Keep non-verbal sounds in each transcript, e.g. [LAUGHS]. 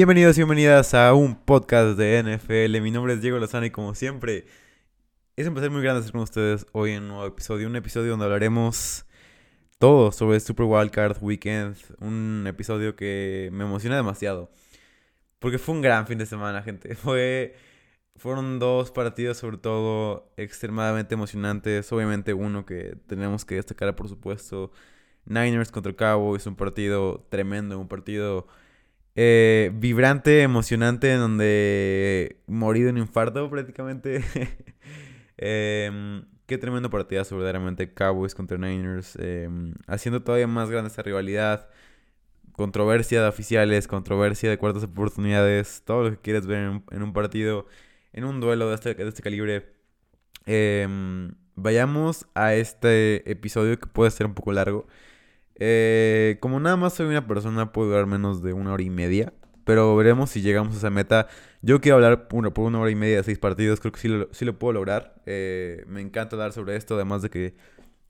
Bienvenidos y bienvenidas a un podcast de NFL. Mi nombre es Diego Lozano y como siempre, es un placer muy grande estar con ustedes hoy en un nuevo episodio. Un episodio donde hablaremos todo sobre Super Wildcard Weekend. Un episodio que me emociona demasiado. Porque fue un gran fin de semana, gente. [LAUGHS] Fue, fueron dos partidos sobre todo extremadamente emocionantes. Obviamente uno que tenemos que destacar, por supuesto. Niners contra Cowboys, un partido tremendo, un partido eh, vibrante, emocionante, en donde morí de un infarto prácticamente. [LAUGHS] Em, qué tremendo partidazo, verdaderamente. Cowboys contra Niners. Em, haciendo todavía más grande esta rivalidad. Controversia de oficiales, controversia de cuartas oportunidades. Todo lo que quieres ver en, un partido, en un duelo de este, de este calibre. Em, vayamos a este episodio que puede ser un poco largo. Eh, como nada más soy una persona, puedo durar menos de una hora y media. Pero veremos si llegamos a esa meta. Yo quiero hablar por una hora y media de seis partidos. Creo que sí lo, sí lo puedo lograr. Eh, me encanta hablar sobre esto. Además de que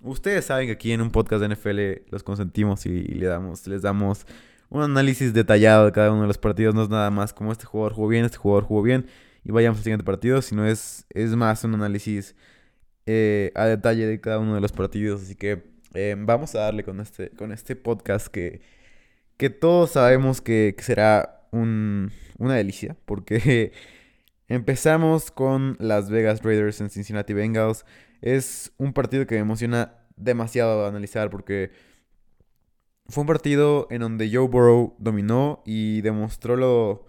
ustedes saben que aquí en un podcast de NFL los consentimos y, le damos, les damos un análisis detallado de cada uno de los partidos. No es nada más como este jugador jugó bien, este jugador jugó bien. Y vayamos al siguiente partido. Sino es, es más un análisis eh, a detalle de cada uno de los partidos. Así que eh, vamos a darle con este, con este podcast que, que todos sabemos que, será una delicia, porque [LAUGHS] empezamos con Las Vegas Raiders en Cincinnati Bengals. Es un partido que me emociona demasiado analizar porque fue un partido en donde Joe Burrow dominó y demostró lo,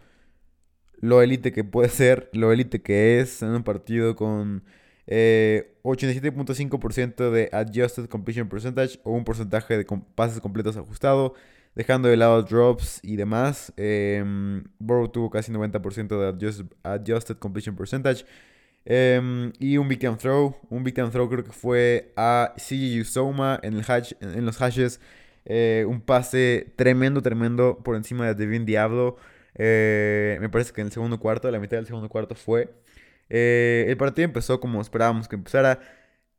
lo élite que puede ser, lo élite que es en un partido con 87.5% eh, de Adjusted Completion Percentage o un porcentaje de pases completos ajustado, dejando de lado drops y demás. Eh, tuvo casi 90% de adjusted, Completion Percentage. Em, y un Big Time Throw. Un Big Throw creo que fue a CJ Soma en, en los hashes. Eh, un pase tremendo, tremendo por encima de Devin Diablo. Eh, me parece que en el segundo cuarto, la mitad del segundo cuarto fue. Eh, el partido empezó como esperábamos que empezara.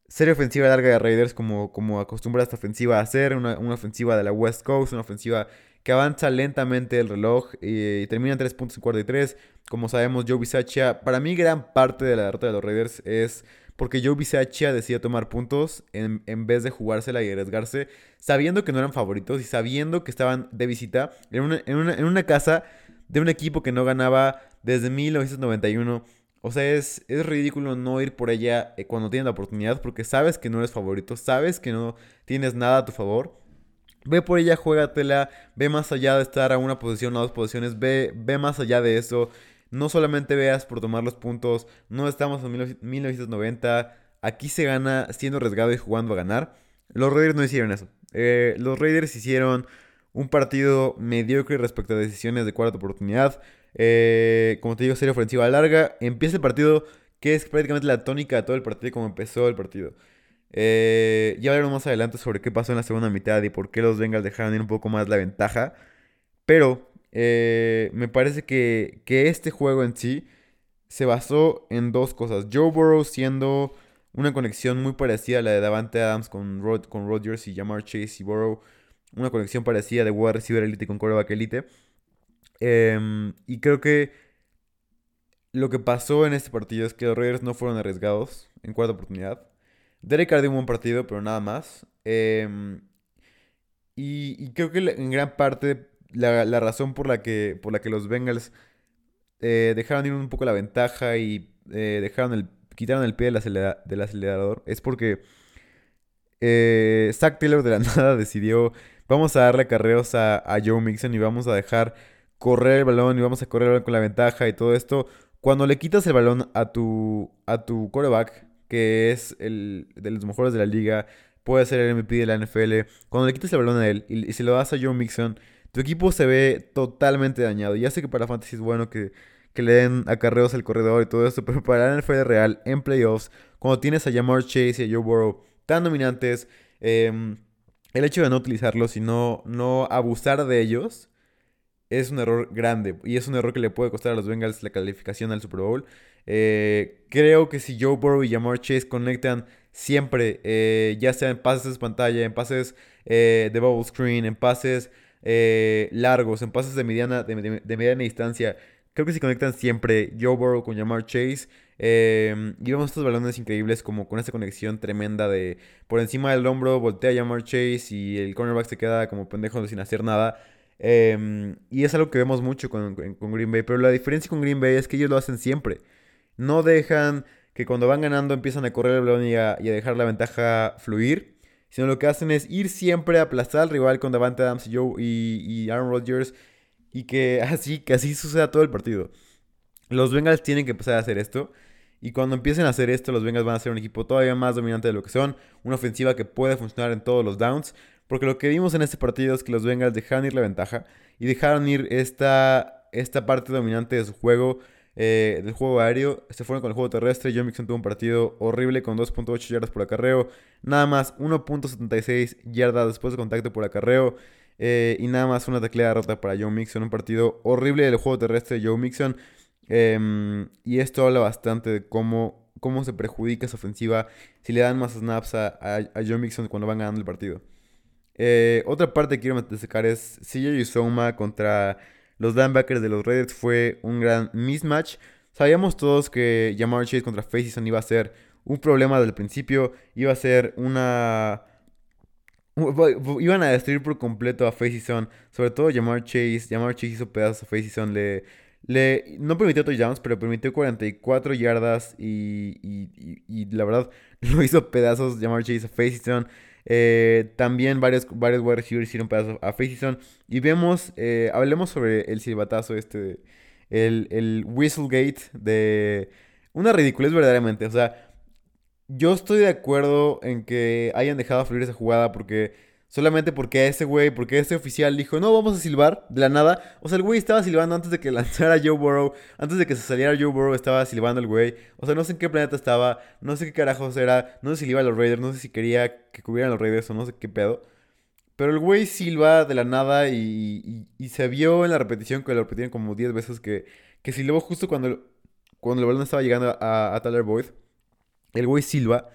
Serie ofensiva larga de Raiders como, como acostumbra esta ofensiva a hacer. Una, ofensiva de la West Coast, una ofensiva que avanza lentamente el reloj y, termina en 3 puntos en 43. Como sabemos, Joe Bisaccia, para mí gran parte de la derrota de los Raiders es porque Joe Bisaccia decía tomar puntos en, vez de jugársela y arriesgarse, sabiendo que no eran favoritos y sabiendo que estaban de visita en una, en una, en una casa de un equipo que no ganaba desde 1991 o sea, es, es ridículo no ir por ella eh, cuando tienes la oportunidad porque sabes que no eres favorito, sabes que no tienes nada a tu favor. Ve por ella, juégatela, ve más allá de estar a una posición, a dos posiciones, ve, ve más allá de eso. No solamente veas por tomar los puntos, no estamos en 1990, aquí se gana siendo arriesgado y jugando a ganar. Los Raiders no hicieron eso. Eh, los Raiders hicieron un partido mediocre respecto a decisiones de cuarta oportunidad. Eh, como te digo, serie ofensiva larga. Empieza el partido, que es prácticamente la tónica de todo el partido, como empezó el partido. Eh, ya hablaremos más adelante sobre qué pasó en la segunda mitad y por qué los Bengals dejaron ir un poco más la ventaja. Pero eh, me parece que, este juego en sí se basó en dos cosas. Joe Burrow siendo una conexión muy parecida a la de Davante Adams con, Rod, con Rodgers y Jamar Chase y Burrow. Una conexión parecida de wide receiver elite con quarterback elite. Em, y creo que lo que pasó en este partido es que los Raiders no fueron arriesgados en cuarta oportunidad. Derek Carr un buen partido, pero nada más. Em, y, creo que en gran parte la, razón por la que, por la que los Bengals eh, dejaron ir un poco la ventaja y eh, dejaron el, quitaron el pie del, acelerador es porque eh, Zach Taylor de la [LAUGHS] nada decidió vamos a darle carreos a Joe Mixon y vamos a dejar correr el balón y vamos a correr con la ventaja y todo esto. Cuando le quitas el balón a tu, a tu quarterback, que es el de los mejores de la liga, puede ser el MVP de la NFL, cuando le quitas el balón a él y, si lo das a Joe Mixon, tu equipo se ve totalmente dañado. Ya sé que para Fantasy es bueno que, le den acarreos al corredor y todo esto, [LAUGHS] pero para la NFL real, en playoffs, cuando tienes a Jamar Chase y a Joe Burrow tan dominantes, em, el hecho de no utilizarlos y no abusar de ellos es un error grande y es un error que le puede costar a los Bengals la calificación al Super Bowl. Eh, creo que si Joe Burrow y Jamar Chase conectan siempre, eh, ya sea en pases de pantalla, en pases eh, de bubble screen, en pases largos, en pases de mediana, de, mediana distancia. Creo que se conectan siempre Joe Burrow con Jamar Chase. Y vemos estos balones increíbles como con esa conexión tremenda de por encima del hombro, voltea Jamar Chase y el cornerback se queda como pendejo sin hacer nada. Em, y es algo que vemos mucho con, con, Green Bay. Pero la diferencia con Green Bay es que ellos lo hacen siempre. No dejan que cuando van ganando empiezan a correr el balón y a, dejar la ventaja fluir. Sino lo que hacen es ir siempre a aplastar al rival con Davante Adams y, Joe y, Aaron Rodgers. Y que [LAUGHS] así, que así suceda todo el partido. Los Bengals tienen que empezar a hacer esto. Y cuando empiecen a hacer esto, los Bengals van a ser un equipo todavía más dominante de lo que son. Una ofensiva que puede funcionar en todos los downs. Porque lo que vimos en este partido es que los Bengals dejaron ir la ventaja y dejaron ir esta, esta parte dominante de su juego, eh, del juego aéreo. Se fueron con el juego terrestre. John Mixon tuvo un partido horrible con 2.8 yardas por acarreo. Nada más 1.76 yardas después de contacto por acarreo. Eh, y nada más una teclea rota para Joe Mixon. Un partido horrible del juego terrestre de Joe Mixon. Em, y esto habla bastante de cómo, cómo se perjudica esa ofensiva si le dan más snaps a, a Joe Mixon cuando van ganando el partido. Eh, otra parte que quiero destacar es CJ Usoma contra los linebackers de los Raiders fue un gran mismatch. Sabíamos todos que Jamar Chase contra Facyson iba a ser un problema desde el principio, iba a ser una... Iban a destruir por completo a Facyson, sobre todo Jamar Chase. Jamar Chase hizo pedazos a Facyson, le, le, no permitió touchdowns, pero permitió 44 yardas y, y, y, la verdad [LAUGHS] lo hizo pedazos Jamar Chase a Facyson. Eh, también varios, varios wide receivers hicieron pedazos a Facyson. Y vemos, eh, hablemos sobre el silbatazo este, el, el Whistlegate de una ridiculez verdaderamente. O sea, yo estoy de acuerdo en que hayan dejado fluir esa jugada porque Solamente porque ese güey, porque ese oficial dijo, no, vamos a silbar de la nada. O sea, el güey estaba silbando antes de que [LAUGHS] lanzara Joe Burrow. Antes de que se saliera Joe Burrow, estaba silbando el güey. O sea, no sé en qué planeta estaba. No sé qué carajos era. No sé si le iba a los Raiders. No sé si quería que cubrieran los Raiders o no sé qué pedo. Pero el güey silba de la nada y, se vio en la repetición que lo repetieron como 10 veces que, que silbó justo cuando, cuando el balón estaba llegando a, a Tyler Boyd. El güey silba.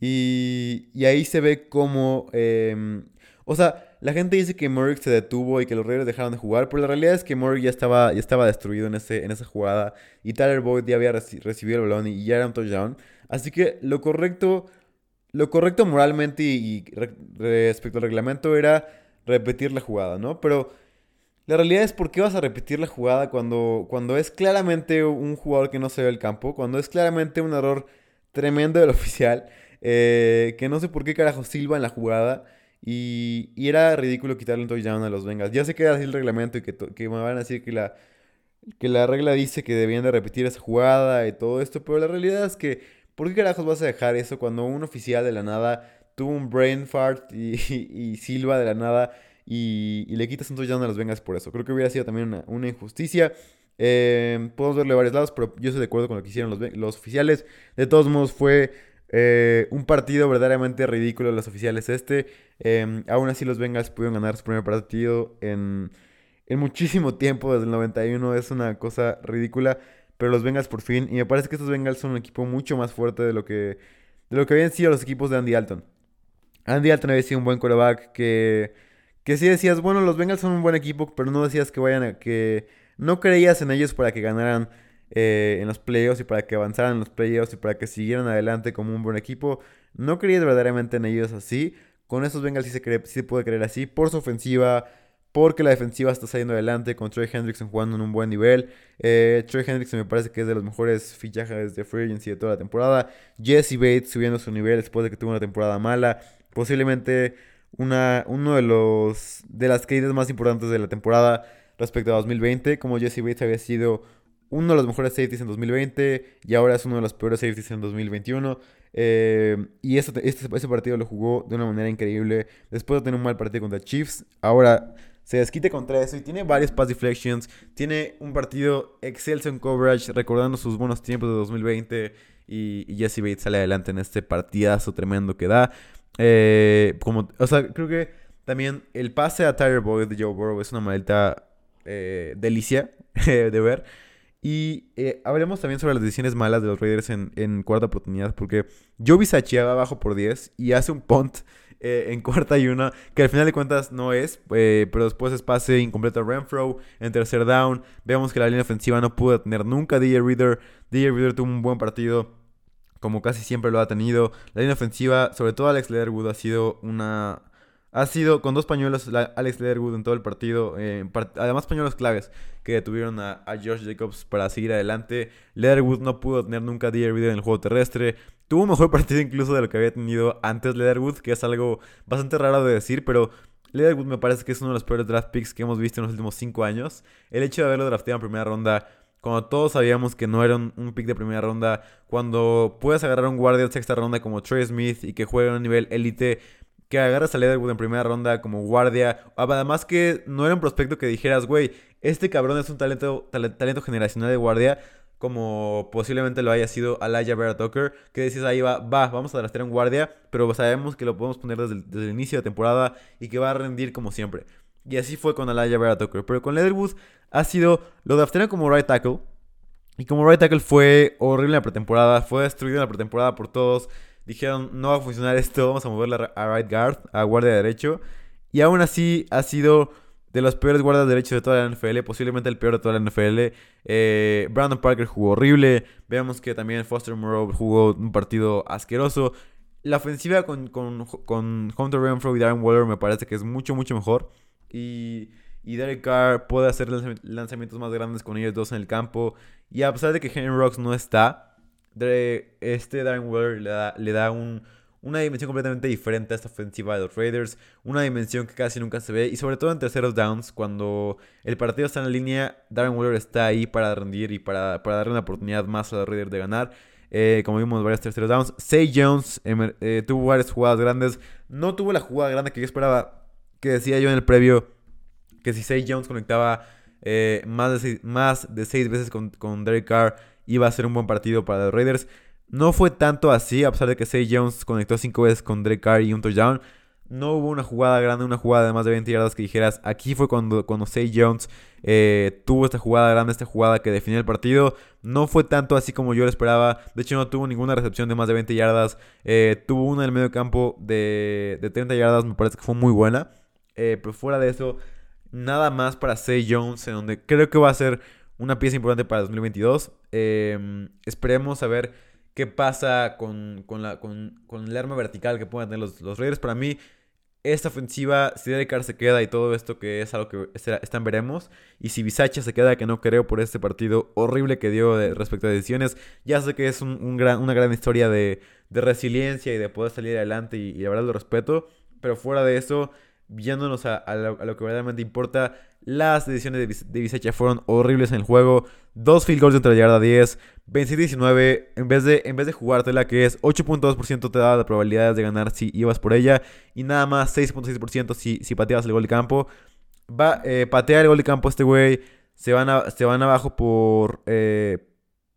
Y, y ahí se ve como... Em, o sea, la gente dice que Murray se detuvo y que los Raiders dejaron de jugar, pero la realidad es que Murray ya estaba, ya estaba destruido en, ese, en esa jugada y Tyler Boyd ya había recibido el balón y ya era un touchdown. Así que lo correcto, lo correcto moralmente y, respecto al reglamento era repetir la jugada, ¿no? Pero la realidad es por qué vas a repetir la jugada cuando, cuando es claramente un jugador que no se ve el campo, cuando es claramente un error tremendo del [LAUGHS] oficial. Eh, que no sé por qué carajo silba en la jugada. Y, y era ridículo quitarle un touchdown a los Bengals. Ya sé que era así el reglamento y que, que me van a decir que la, que la regla dice que debían de repetir esa jugada y todo esto. Pero la realidad es que, ¿por qué carajos vas a dejar eso cuando un oficial de la nada tuvo un brain fart y, [LAUGHS] y, silba de la nada y, y, le quitas un touchdown a los Bengals por eso? Creo que hubiera sido también una, una injusticia. Eh, podemos verle de varios lados, pero yo estoy de acuerdo con lo que hicieron los, los oficiales. De todos modos, fue eh, un partido verdaderamente ridículo de los oficiales este. Em, aún así los Bengals pudieron ganar su primer partido en, en muchísimo tiempo, desde el 91. Es una cosa ridícula. Pero los Bengals por fin. Y me parece que estos Bengals son un equipo mucho más fuerte de lo que, de lo que habían sido los equipos de Andy Alton. Andy Alton había sido un buen quarterback que, que sí decías, bueno, los Bengals son un buen equipo, pero no decías que vayan a que... No creías en ellos para que ganaran eh, en los playoffs y para que avanzaran en los playoffs y para que siguieran adelante como un buen equipo. No creías verdaderamente en ellos así. Con estos Bengals sí se, puede creer así. Por su ofensiva, porque la defensiva está saliendo adelante con Trey Hendrickson jugando en un buen nivel. Eh, Trey Hendrickson me parece que es de los mejores fichajes de free agency de toda la temporada. Jesse Bates subiendo su nivel después de que tuvo una temporada mala. Posiblemente una, uno de los de las caídas más importantes de la temporada respecto a 2020. Como Jesse Bates había sido uno de los mejores safeties en 2020 y ahora es uno de los peores safeties en 2021. Eh, y este, ese partido lo jugó de una manera increíble. Después de tener un mal partido contra Chiefs, ahora se desquite contra eso y tiene varios pass deflections. Tiene un partido excelso en coverage, recordando sus buenos tiempos de 2020. Y, Jesse Bates sale adelante en este partidazo tremendo que da. Eh, como, o sea, creo que también el pase a Tyler Boyd de Joe Burrow es una maldita eh, delicia [LAUGHS] de ver. Y eh, hablemos también sobre las decisiones malas de los Raiders en, cuarta oportunidad, porque Joe Sachi abajo por 10 y hace un punt eh, en cuarta y una, que al final de cuentas no es, eh, pero después es pase incompleto a Renfro en tercer down. Vemos que la línea ofensiva no pudo tener nunca a DJ Reader. DJ Reader tuvo un buen partido, como casi siempre lo ha tenido. La línea ofensiva, sobre todo Alex Leatherwood, ha sido una ha sido con dos pañuelos Alex Leatherwood en todo el partido. Eh, además, pañuelos claves que detuvieron a, a, Josh Jacobs para seguir adelante. Leatherwood no pudo tener nunca DR en el juego terrestre. Tuvo un mejor partido incluso de lo que había tenido antes Leatherwood, que es algo bastante raro de decir, pero Leatherwood me parece que es uno de los peores draft picks que hemos visto en los últimos 5 años. El hecho de haberlo drafteado en primera ronda cuando todos sabíamos que no era un, pick de primera ronda, cuando puedes agarrar un guardia de sexta ronda como Trey Smith y que juegue a un nivel élite, que agarras a Leatherwood en primera ronda como guardia. Además que no era un prospecto que dijeras, güey, este cabrón es un talento, talento generacional de guardia, como posiblemente lo haya sido Alaya Vera Tucker, que decís ahí va, va, vamos a draftear un guardia, pero sabemos que lo podemos poner desde el, inicio de temporada y que va a rendir como siempre. Y así fue con Alaya Vera Tucker. Pero con Leatherwood ha sido, lo draftearon como right tackle. Y como right tackle fue horrible en la pretemporada, fue destruido en la pretemporada por todos dijeron, no va a funcionar esto, vamos a moverla a right guard, a guardia derecho. Y aún así ha sido de los peores guardias derechos de toda la NFL, posiblemente el peor de toda la NFL. Eh, Brandon Parker jugó horrible. Veamos que también Foster Moreau jugó un partido asqueroso. La ofensiva con, con, con Hunter Renfro y Darren Waller me parece que es mucho, mucho mejor. Y, y Derek Carr puede hacer lanzamientos más grandes con ellos dos en el campo. Y a pesar de que Henry Rocks no está, este Darren Waller le da, una dimensión completamente diferente a esta ofensiva de los Raiders, una dimensión que casi nunca se ve y sobre todo en terceros downs, cuando el partido está en la línea, Darren Waller está ahí para rendir y para, darle una oportunidad más a los Raiders de ganar. Eh, como vimos, varios terceros downs. Say Jones em, eh, tuvo varias jugadas grandes. No tuvo la jugada grande que yo esperaba. Que decía yo en el previo. Que si Say Jones conectaba eh, más, de seis, más de seis veces con, con Derek Carr iba a ser un buen partido para los Raiders. No fue tanto así, a pesar de que Say Jones conectó cinco veces con Drake Carr y un touchdown. No hubo una jugada grande, una jugada de más de 20 yardas que dijeras. Aquí fue cuando, cuando Say Jones eh, tuvo esta jugada grande, esta jugada que definió el partido. No fue tanto así como yo lo esperaba. De hecho, no tuvo ninguna recepción de más de 20 yardas. Eh, tuvo una en el medio campo de, de 30 yardas, me parece que fue muy buena. Eh, pero fuera de eso, nada más para Say Jones, en donde creo que va a ser una pieza importante para 2022. Em, esperemos a ver qué pasa con, la, con, el arma vertical que puedan tener los, los, Raiders. Para mí, esta ofensiva, si Derek se queda y todo esto que es algo que están veremos. Y si Bisacha se queda, que no creo por este partido horrible que dio respecto a decisiones. Ya sé que es un, gran, una gran historia de, resiliencia y de poder salir adelante y, y la verdad lo respeto. Pero fuera de eso viéndonos a, lo, que verdaderamente importa, las decisiones de, fueron horribles en el juego. Dos field goals entre la yarda 10, 26-19. En vez de, en vez de jugártela, que es 8.2% te da la probabilidad de ganar si ibas por ella. Y nada más 6.6% si, si pateabas el gol de campo. Va, eh, patea el gol de campo este güey. Se van, se van abajo por, eh,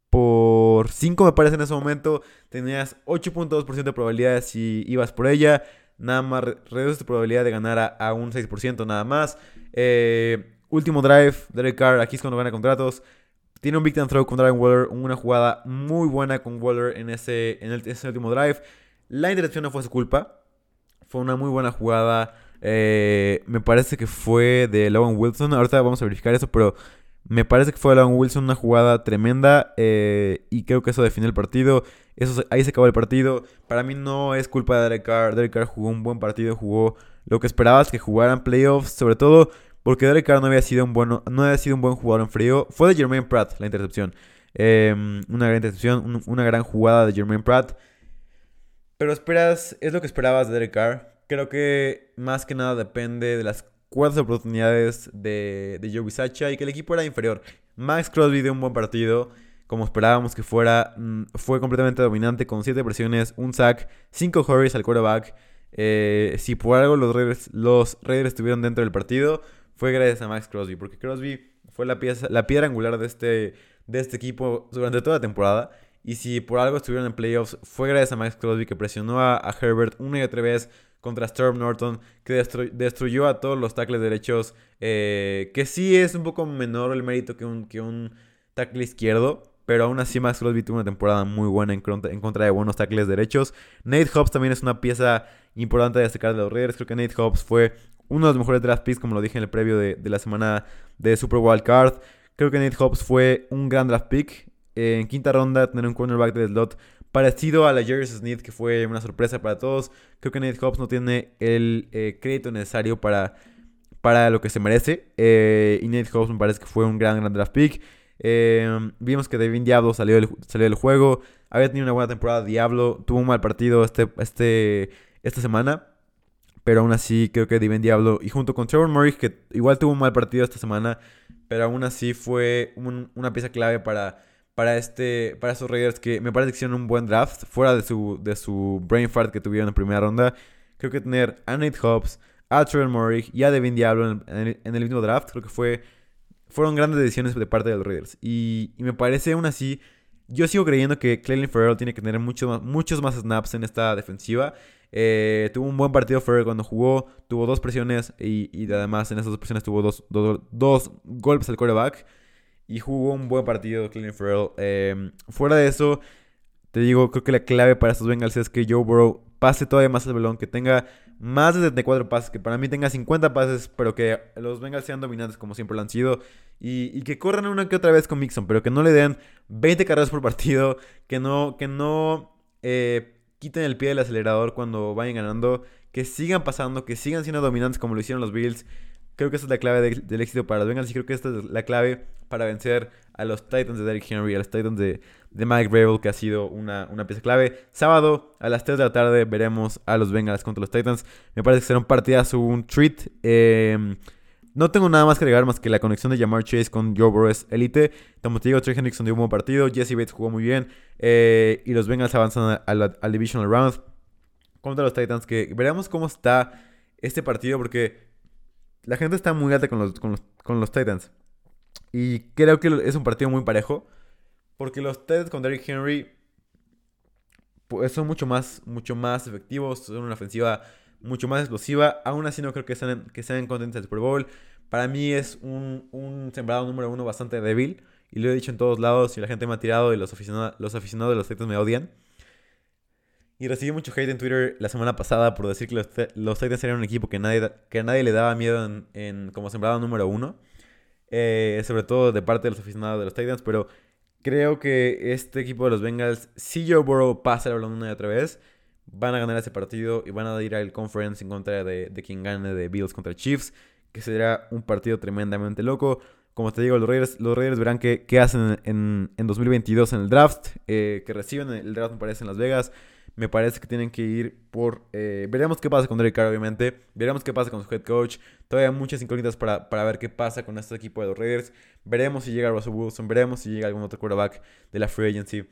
por 5 me parece en ese momento. Tenías 8.2% de probabilidades si ibas por ella nada más reduce tu probabilidad de ganar a, un 6% nada más. Eh, último drive, Derek Carr, aquí es cuando gana contratos. Tiene un big time throw con Darren Waller, una jugada muy buena con Waller en ese, en ese último drive. La intercepción no fue su culpa, fue una muy buena jugada. Eh, me parece que fue de Logan Wilson. Ahorita vamos a verificar eso, pero me parece que fue Logan Wilson una jugada tremenda. Eh, y creo que eso define el partido. Eso, ahí se acabó el partido. Para mí no es culpa de Derek Carr. Derek Carr jugó un buen partido, jugó lo que esperabas que jugaran playoffs, sobre todo porque Derek Carr no había sido un, bueno, no había sido un buen jugador en frío. Fue de Jermaine Pratt la intercepción. Em, una gran intercepción, una gran jugada de Jermaine Pratt. Pero esperas, es lo que esperabas de Derek Carr. Creo que más que nada depende de las cuartas oportunidades de, de Joey y que el equipo era inferior. Max Crosby dio un buen partido como esperábamos que fuera. Mm, fue completamente dominante con 7 presiones, un sack, 5 hurries al quarterback. Eh, si por algo los Raiders, los estuvieron dentro del partido, fue gracias a Max Crosby, porque Crosby fue la, pieza, la piedra angular de este, de este equipo durante toda la temporada. Y si por algo estuvieron en playoffs, fue gracias a Max Crosby que presionó a, Herbert una y otra vez contra Storm Norton, que destruyó a todos los tackles derechos. Eh, que sí es un poco menor el mérito que un, que un tackle izquierdo, pero aún así Max Crosby tuvo una temporada muy buena en contra, contra de buenos tackles derechos. Nate Hobbs también es una pieza importante de destacar de los Raiders. Creo que Nate Hobbs fue uno de los mejores draft picks, como lo dije en el previo de, la semana de Super Wild Card. Creo que Nate Hobbs fue un gran draft pick. En quinta ronda, tener un cornerback de slot parecido a la Jerry Smith, que fue una sorpresa para todos. Creo que Nate Hobbs no tiene el eh, crédito necesario para, para lo que se merece. Eh, y Nate Hobbs me parece que fue un gran, draft pick. Eh, vimos que Devin Diablo salió del, salió del juego. Había tenido una buena temporada. Diablo tuvo un mal partido este, este, esta semana. Pero aún así creo que Devin Diablo y junto con Trevor Murray, que igual tuvo un mal partido esta semana, pero aún así fue una pieza clave para, para, este, para estos Raiders que me parece que hicieron un buen draft, fuera de su, de su brain fart que tuvieron en primera ronda. Creo que tener a Nate Hobbs, a Trevor Murray y a Devin Diablo en, el, mismo draft, creo que fue, fueron grandes decisiones de parte de los Raiders. Y, me parece aún así, yo sigo creyendo que Cleveland Ferrell tiene que tener muchos más, muchos más snaps en esta defensiva. Eh, tuvo un buen partido Ferrell cuando jugó, tuvo dos presiones y, además en esas dos presiones tuvo dos, dos, golpes al quarterback y jugó un buen partido Cleveland Ferrell. Em, fuera de eso, te digo, creo que la clave para estos Bengals es que Joe Burrow pase todavía más el balón, que tenga más de 74 pases, que para mí tenga 50 pases, pero que los Bengals sean dominantes como siempre lo han sido. Y, que corran una que otra vez con Mixon, pero que no le den 20 carreras por partido, [LAUGHS] que no, que no eh, quiten el pie del acelerador cuando vayan ganando, que sigan pasando, que sigan siendo dominantes como lo hicieron los Bills. Creo que esa es la clave del éxito para los Bengals y creo que esta es la clave para vencer a los Titans de Derrick Henry, a los Titans de, Mike Rabel, que ha sido una, pieza clave. Sábado a las 3 de la tarde veremos a los Bengals contra los Titans. Me parece que será un partidazo, un treat. Em, no tengo nada más que agregar más que la conexión de Jamar Chase con Joe Burrow elite. Como te digo, Trey Hendrickson dio un buen partido, Jesse Bates jugó muy bien eh, y los Bengals avanzan al Divisional Round contra los Titans. Que veremos cómo está este partido porque la gente está muy alta con los, con los, Titans. Y creo que es un partido muy parejo. Porque los Titans con Derrick Henry pues, son mucho más, mucho más efectivos. Son una ofensiva mucho más explosiva. Aún así no creo que sean, que sean contentes del Super Bowl. Para mí es un, un sembrado número uno bastante débil. Y lo he dicho en todos lados. Y la gente me ha tirado y los aficionados, los aficionados de los Titans me odian. Y recibí mucho hate en Twitter la semana pasada por decir que los, los Titans eran un equipo que nadie, que nadie le daba miedo en, como sembrado número uno. Eh, sobre todo de parte de los aficionados de los Titans. Pero creo que este equipo de los Bengals, si Joe Burrow pasa el balón una y otra vez, van a ganar ese partido y van a ir al conference en contra de, de quien gane de Bills contra Chiefs. Que será un partido tremendamente loco. Como te digo, los Raiders, los Raiders verán qué, hacen en, en, 2022 en el draft. Eh, que reciben el draft, me parece, en Las Vegas. Me parece que tienen que ir por... Eh, veremos qué pasa con Derek Carr, obviamente. Veremos qué pasa con su head coach. Todavía muchas incógnitas para, para ver qué pasa con este equipo de los Raiders. Veremos si llega Russell Wilson. Veremos si llega algún otro quarterback de la free agency.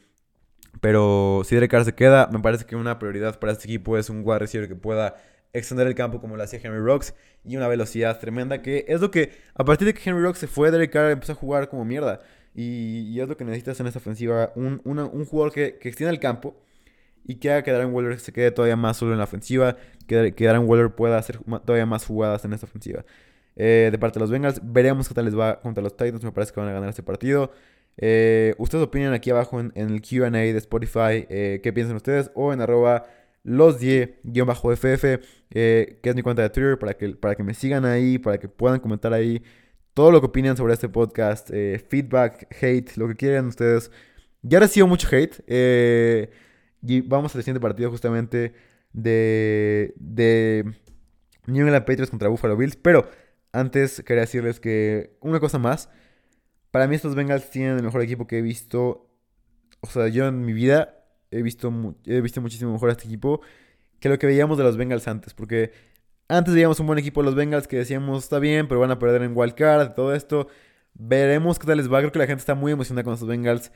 Pero si Derek Carr se queda, me parece que una prioridad para este equipo es un wide receiver que pueda extender el campo como lo hacía Henry Rocks y una velocidad tremenda que es lo que a partir de que Henry Rocks se fue Derek Carr empezó a jugar como mierda y, es lo que necesitas en esta ofensiva un, un jugador que, que extienda el campo y que haga que Darren Waller se quede todavía más solo en la ofensiva, que, que Darren Waller pueda hacer todavía más jugadas en esta ofensiva. Eh, de parte de los Bengals, veremos qué tal les va contra los Titans, me parece que van a ganar este partido. Eh, ustedes opinan aquí abajo en, el QA de Spotify eh, qué piensan ustedes o en arroba los 10-ff, que es mi cuenta de Twitter, para que, para que me sigan ahí, para que puedan comentar ahí todo lo que opinan sobre este podcast, feedback, hate, lo que quieran ustedes. Ya recibo mucho hate. Y vamos al siguiente partido justamente de, de New England Patriots contra Buffalo Bills. Pero antes quería decirles que una cosa más. Para mí estos Bengals tienen el mejor equipo que he visto. O sea, yo en mi vida he visto, he visto muchísimo mejor a este equipo que lo que veíamos de los Bengals antes. Porque antes veíamos un buen equipo de los Bengals que decíamos está bien, pero van a perder en Wild Card, todo esto. Veremos qué tal les va. Creo que la gente está muy emocionada con estos Bengals.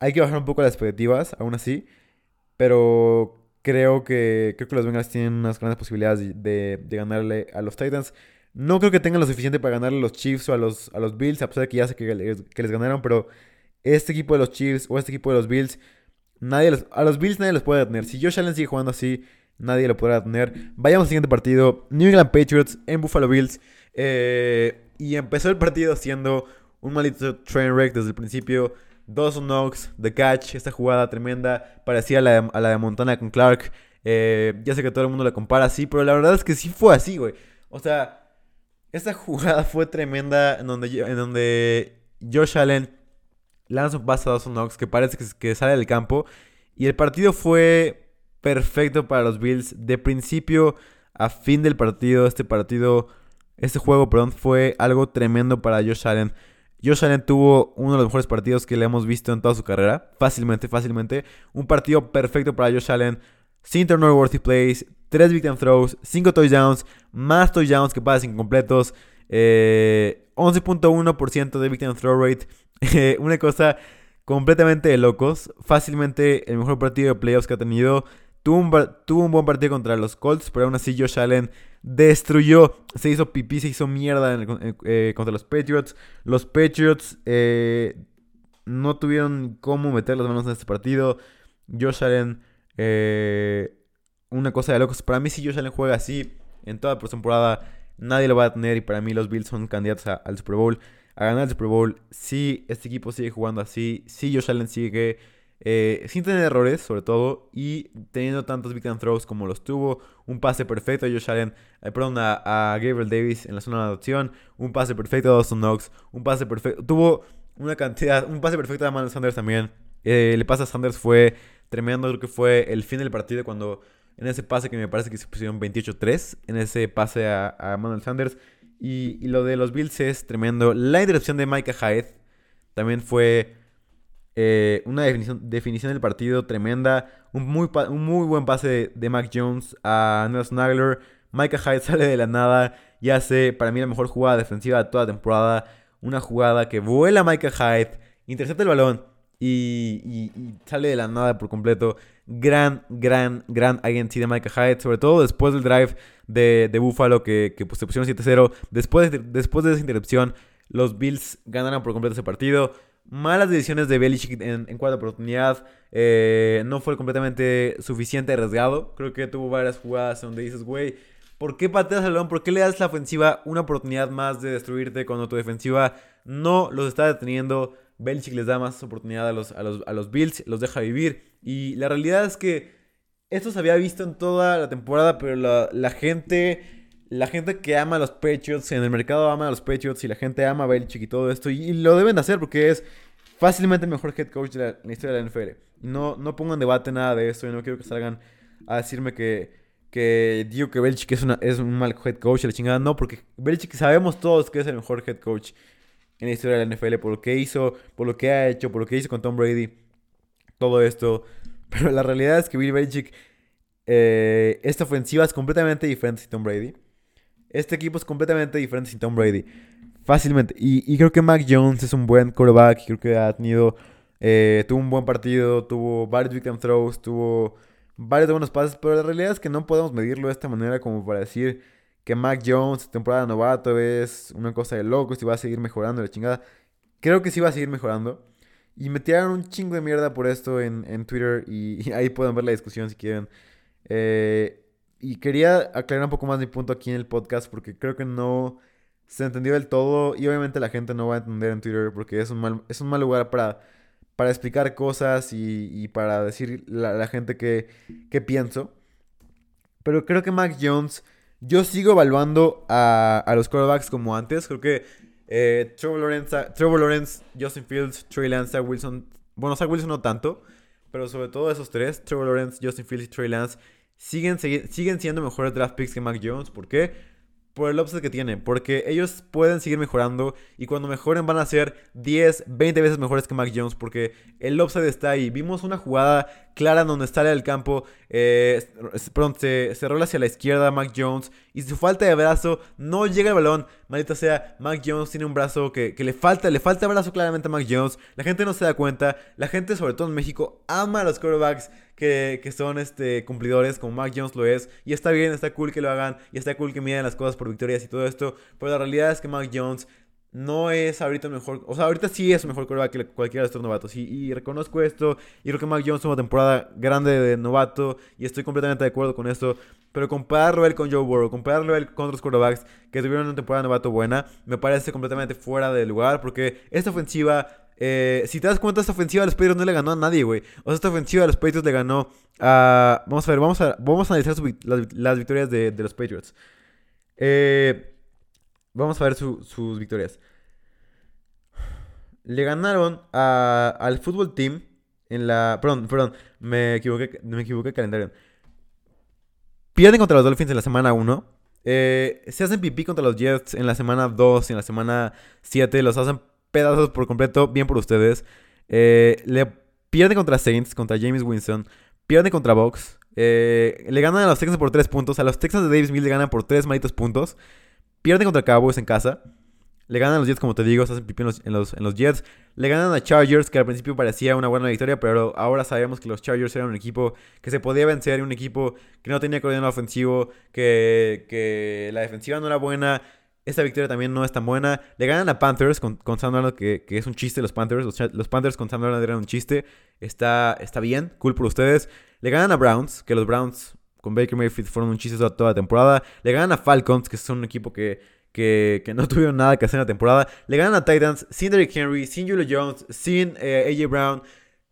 Hay que bajar un poco las expectativas, aún así. Pero creo que, creo que los Bengals tienen unas grandes posibilidades de, ganarle a los Titans. No creo que tengan lo suficiente para ganarle a los Chiefs o a los, a los Bills, a pesar de que ya sé que les, que les ganaron, pero este equipo de los Chiefs o este equipo de los Bills, nadie a los Bills nadie los puede detener. Si Josh Allen sigue jugando así, nadie lo podrá detener. Vayamos al siguiente partido, New England Patriots en Buffalo Bills. Eh, y empezó el partido siendo un maldito train wreck desde el principio. Dawson Knox, The Catch, esta jugada tremenda, parecía a la de, la de Montana con Clark. Eh, ya sé que todo el mundo la compara así, pero la verdad es que sí fue así, güey. O sea, esta jugada fue tremenda en donde, en donde Josh Allen lanza un pase a Dawson Knox que parece que, que sale del campo. Y el partido fue perfecto para los Bills. De principio a fin del partido, este partido, este juego, perdón, fue algo tremendo para Josh Allen. Josh Allen tuvo uno de los mejores partidos que le hemos visto en toda su carrera. Fácilmente, fácilmente. Un partido perfecto para Josh Allen. Sin turnover worthy plays. 3 victim throws. 5 touchdowns. Más touchdowns que pases incompletos. 11.1% eh, de victim throw rate. [LAUGHS] una cosa completamente de locos. Fácilmente el mejor partido de playoffs que ha tenido. Tuvo un, tuvo un buen partido contra los Colts, pero aún así Josh Allen destruyó, se hizo pipí, se hizo mierda eh, contra los Patriots. Los Patriots eh, no tuvieron cómo meter las manos en este partido. Josh Allen, eh, una cosa de locos. Para mí, si Josh Allen juega así en toda la temporada, nadie lo va a tener. Y para mí, los Bills son candidatos al Super Bowl, a ganar el Super Bowl. Si este equipo sigue jugando así, si Josh Allen sigue eh, sin tener errores, sobre todo, y teniendo tantos victim throws como los tuvo. Un pase perfecto a Josh Allen, eh, perdón, a, Gabriel Davis en la zona de adopción. Un pase perfecto a Dawson Knox. Un pase perfecto. Tuvo una cantidad, un pase perfecto a Manuel Sanders también. Eh, el pase a Sanders fue tremendo, creo que fue el fin del partido cuando en ese pase que me parece que se pusieron 28-3, en ese pase a, Manuel Sanders. Y, lo de los Bills es tremendo. La interrupción de Micah Hyde también fue eh, una definición, definición, del partido tremenda. Un muy, un muy buen pase de, Mac Jones a Nelson Nagler. Micah Hyde [LAUGHS] sale de la nada y hace para mí la mejor jugada defensiva de toda la temporada. Una jugada que vuela Micah Hyde, intercepta el balón y, sale de la nada por completo. Gran, gran, gran agency de Micah Hyde. Sobre todo después del drive de, de Buffalo que, que pues, se pusieron 7-0. Después, después de esa interrupción, los Bills ganaron por completo ese partido. Malas decisiones de Belichick en, cuarta oportunidad. Eh, no fue completamente suficiente arriesgado. Creo que tuvo varias jugadas donde dices, güey, ¿por qué pateas el balón? ¿Por qué le das a la ofensiva una oportunidad más de destruirte cuando tu defensiva no los está deteniendo? Belichick les da más oportunidad a los, a los, a los Bills, los deja vivir. Y la realidad es que esto se había visto en toda la temporada, pero la gente la gente que ama a los Patriots, en el mercado ama a los Patriots y la gente ama a Belichick y todo esto. Y, lo deben de hacer porque es fácilmente el mejor head coach de la, historia de la NFL. No, no pongo en debate nada de esto y no quiero que salgan a decirme que, que digo que Belichick es, es un mal head coach, la chingada. No, porque Belichick sabemos todos que es el mejor head coach en la historia de la NFL por lo que hizo, por lo que ha hecho, por lo que hizo con Tom Brady. Todo esto. [LAUGHS] Pero la realidad es que Bill Belichick, eh, esta ofensiva es completamente diferente de Tom Brady. Este equipo es completamente diferente sin Tom Brady. Fácilmente. Y, creo que Mac Jones es un buen quarterback. Creo que ha tenido. Eh, tuvo un buen partido. Tuvo varios victim throws. Tuvo varios buenos pases. Pero la realidad es que no podemos medirlo de esta manera como para decir que Mac Jones, temporada novato, es una cosa de locos y va a seguir mejorando la chingada. Creo que sí va a seguir mejorando. Y me tiraron un chingo de mierda por esto en, Twitter. Y, [LAUGHS] y, ahí pueden ver la discusión si quieren. Eh, y quería aclarar un poco más mi punto aquí en el podcast porque creo que no se entendió del todo y obviamente la gente no va a entender en Twitter porque es un mal, es un mal lugar para, para explicar cosas y, para decir a la, gente que, pienso. Pero creo que Mac Jones, yo sigo evaluando a, los quarterbacks como antes. Creo que eh, Trevor, Lawrence, Trevor Lawrence, Justin Fields, Trey Lance, Zach Wilson, bueno, Zach Wilson no tanto, pero sobre todo esos tres, Trevor Lawrence, Justin Fields y Trey Lance siguen, siguen siendo mejores draft picks que Mac Jones. ¿Por qué? Por el upside que tiene. Porque ellos pueden seguir mejorando. Y cuando mejoren van a ser 10, 20 veces mejores que Mac Jones. Porque el upside está ahí. Vimos una jugada clara donde sale del campo. Eh, se, rola hacia la izquierda Mac Jones. Y su falta de brazo no llega al balón. Maldita sea, Mac Jones tiene un brazo que, le falta. Le falta brazo claramente a Mac Jones. La gente no se da cuenta. La gente, sobre todo en México, ama a los quarterbacks que, son este, cumplidores, como Mac Jones lo es. Y está bien, está cool que lo hagan. Y está cool que midan las cosas por victorias y todo esto. Pero la realidad es que Mac Jones no es ahorita mejor. O sea, ahorita sí es mejor quarterback que cualquiera de estos novatos. Y, reconozco esto. Y creo que Mac Jones tuvo una temporada grande de novato. Y estoy completamente de acuerdo con esto. Pero compararlo él con Joe Burrow, compararlo él con otros quarterbacks que tuvieron una temporada de novato buena, me parece completamente fuera de lugar. Porque esta ofensiva Eh, si te das cuenta, esta ofensiva de los Patriots no le ganó a nadie, güey. O sea, esta ofensiva de los Patriots le ganó a... Vamos a ver, vamos a, vamos a analizar las, victorias de, los Patriots. Eh, vamos a ver sus victorias. Le ganaron al fútbol team en la... Perdón, perdón, me equivoqué, me equivoqué calendario. Pierden contra los Dolphins en la semana 1. Eh, se hacen pipí contra los Jets en la semana 2 y en la semana 7. Los hacen pedazos por completo. Bien por ustedes. Eh, le pierden contra Saints, contra James Winston. Pierden contra Box. Eh, le ganan a los Texans por 3 puntos. A los Texans de Davis Mills le ganan por 3 malitos puntos. Pierden contra Cowboys en casa. Le ganan a los Jets, como te digo, se hacen pipí en los, en los, Jets. Le ganan a Chargers, que al principio parecía una buena victoria, pero ahora sabemos que los Chargers eran un equipo que se podía vencer, un equipo que no tenía coordinador ofensivo, que, que la defensiva no era buena. Esta victoria también no es tan buena. Le ganan a Panthers con, con Sam Darnold, que, es un chiste los Panthers. Los, Panthers con Sam Darnold eran un chiste. Está, está bien, cool por ustedes. Le ganan a Browns, que los Browns con Baker Mayfield fueron un chiste toda, la temporada. Le ganan a Falcons, que son un equipo que que, no [LAUGHS] tuvieron nada que hacer en la temporada. Le ganan a Titans sin Derrick Henry, sin Julio Jones, sin eh, AJ Brown.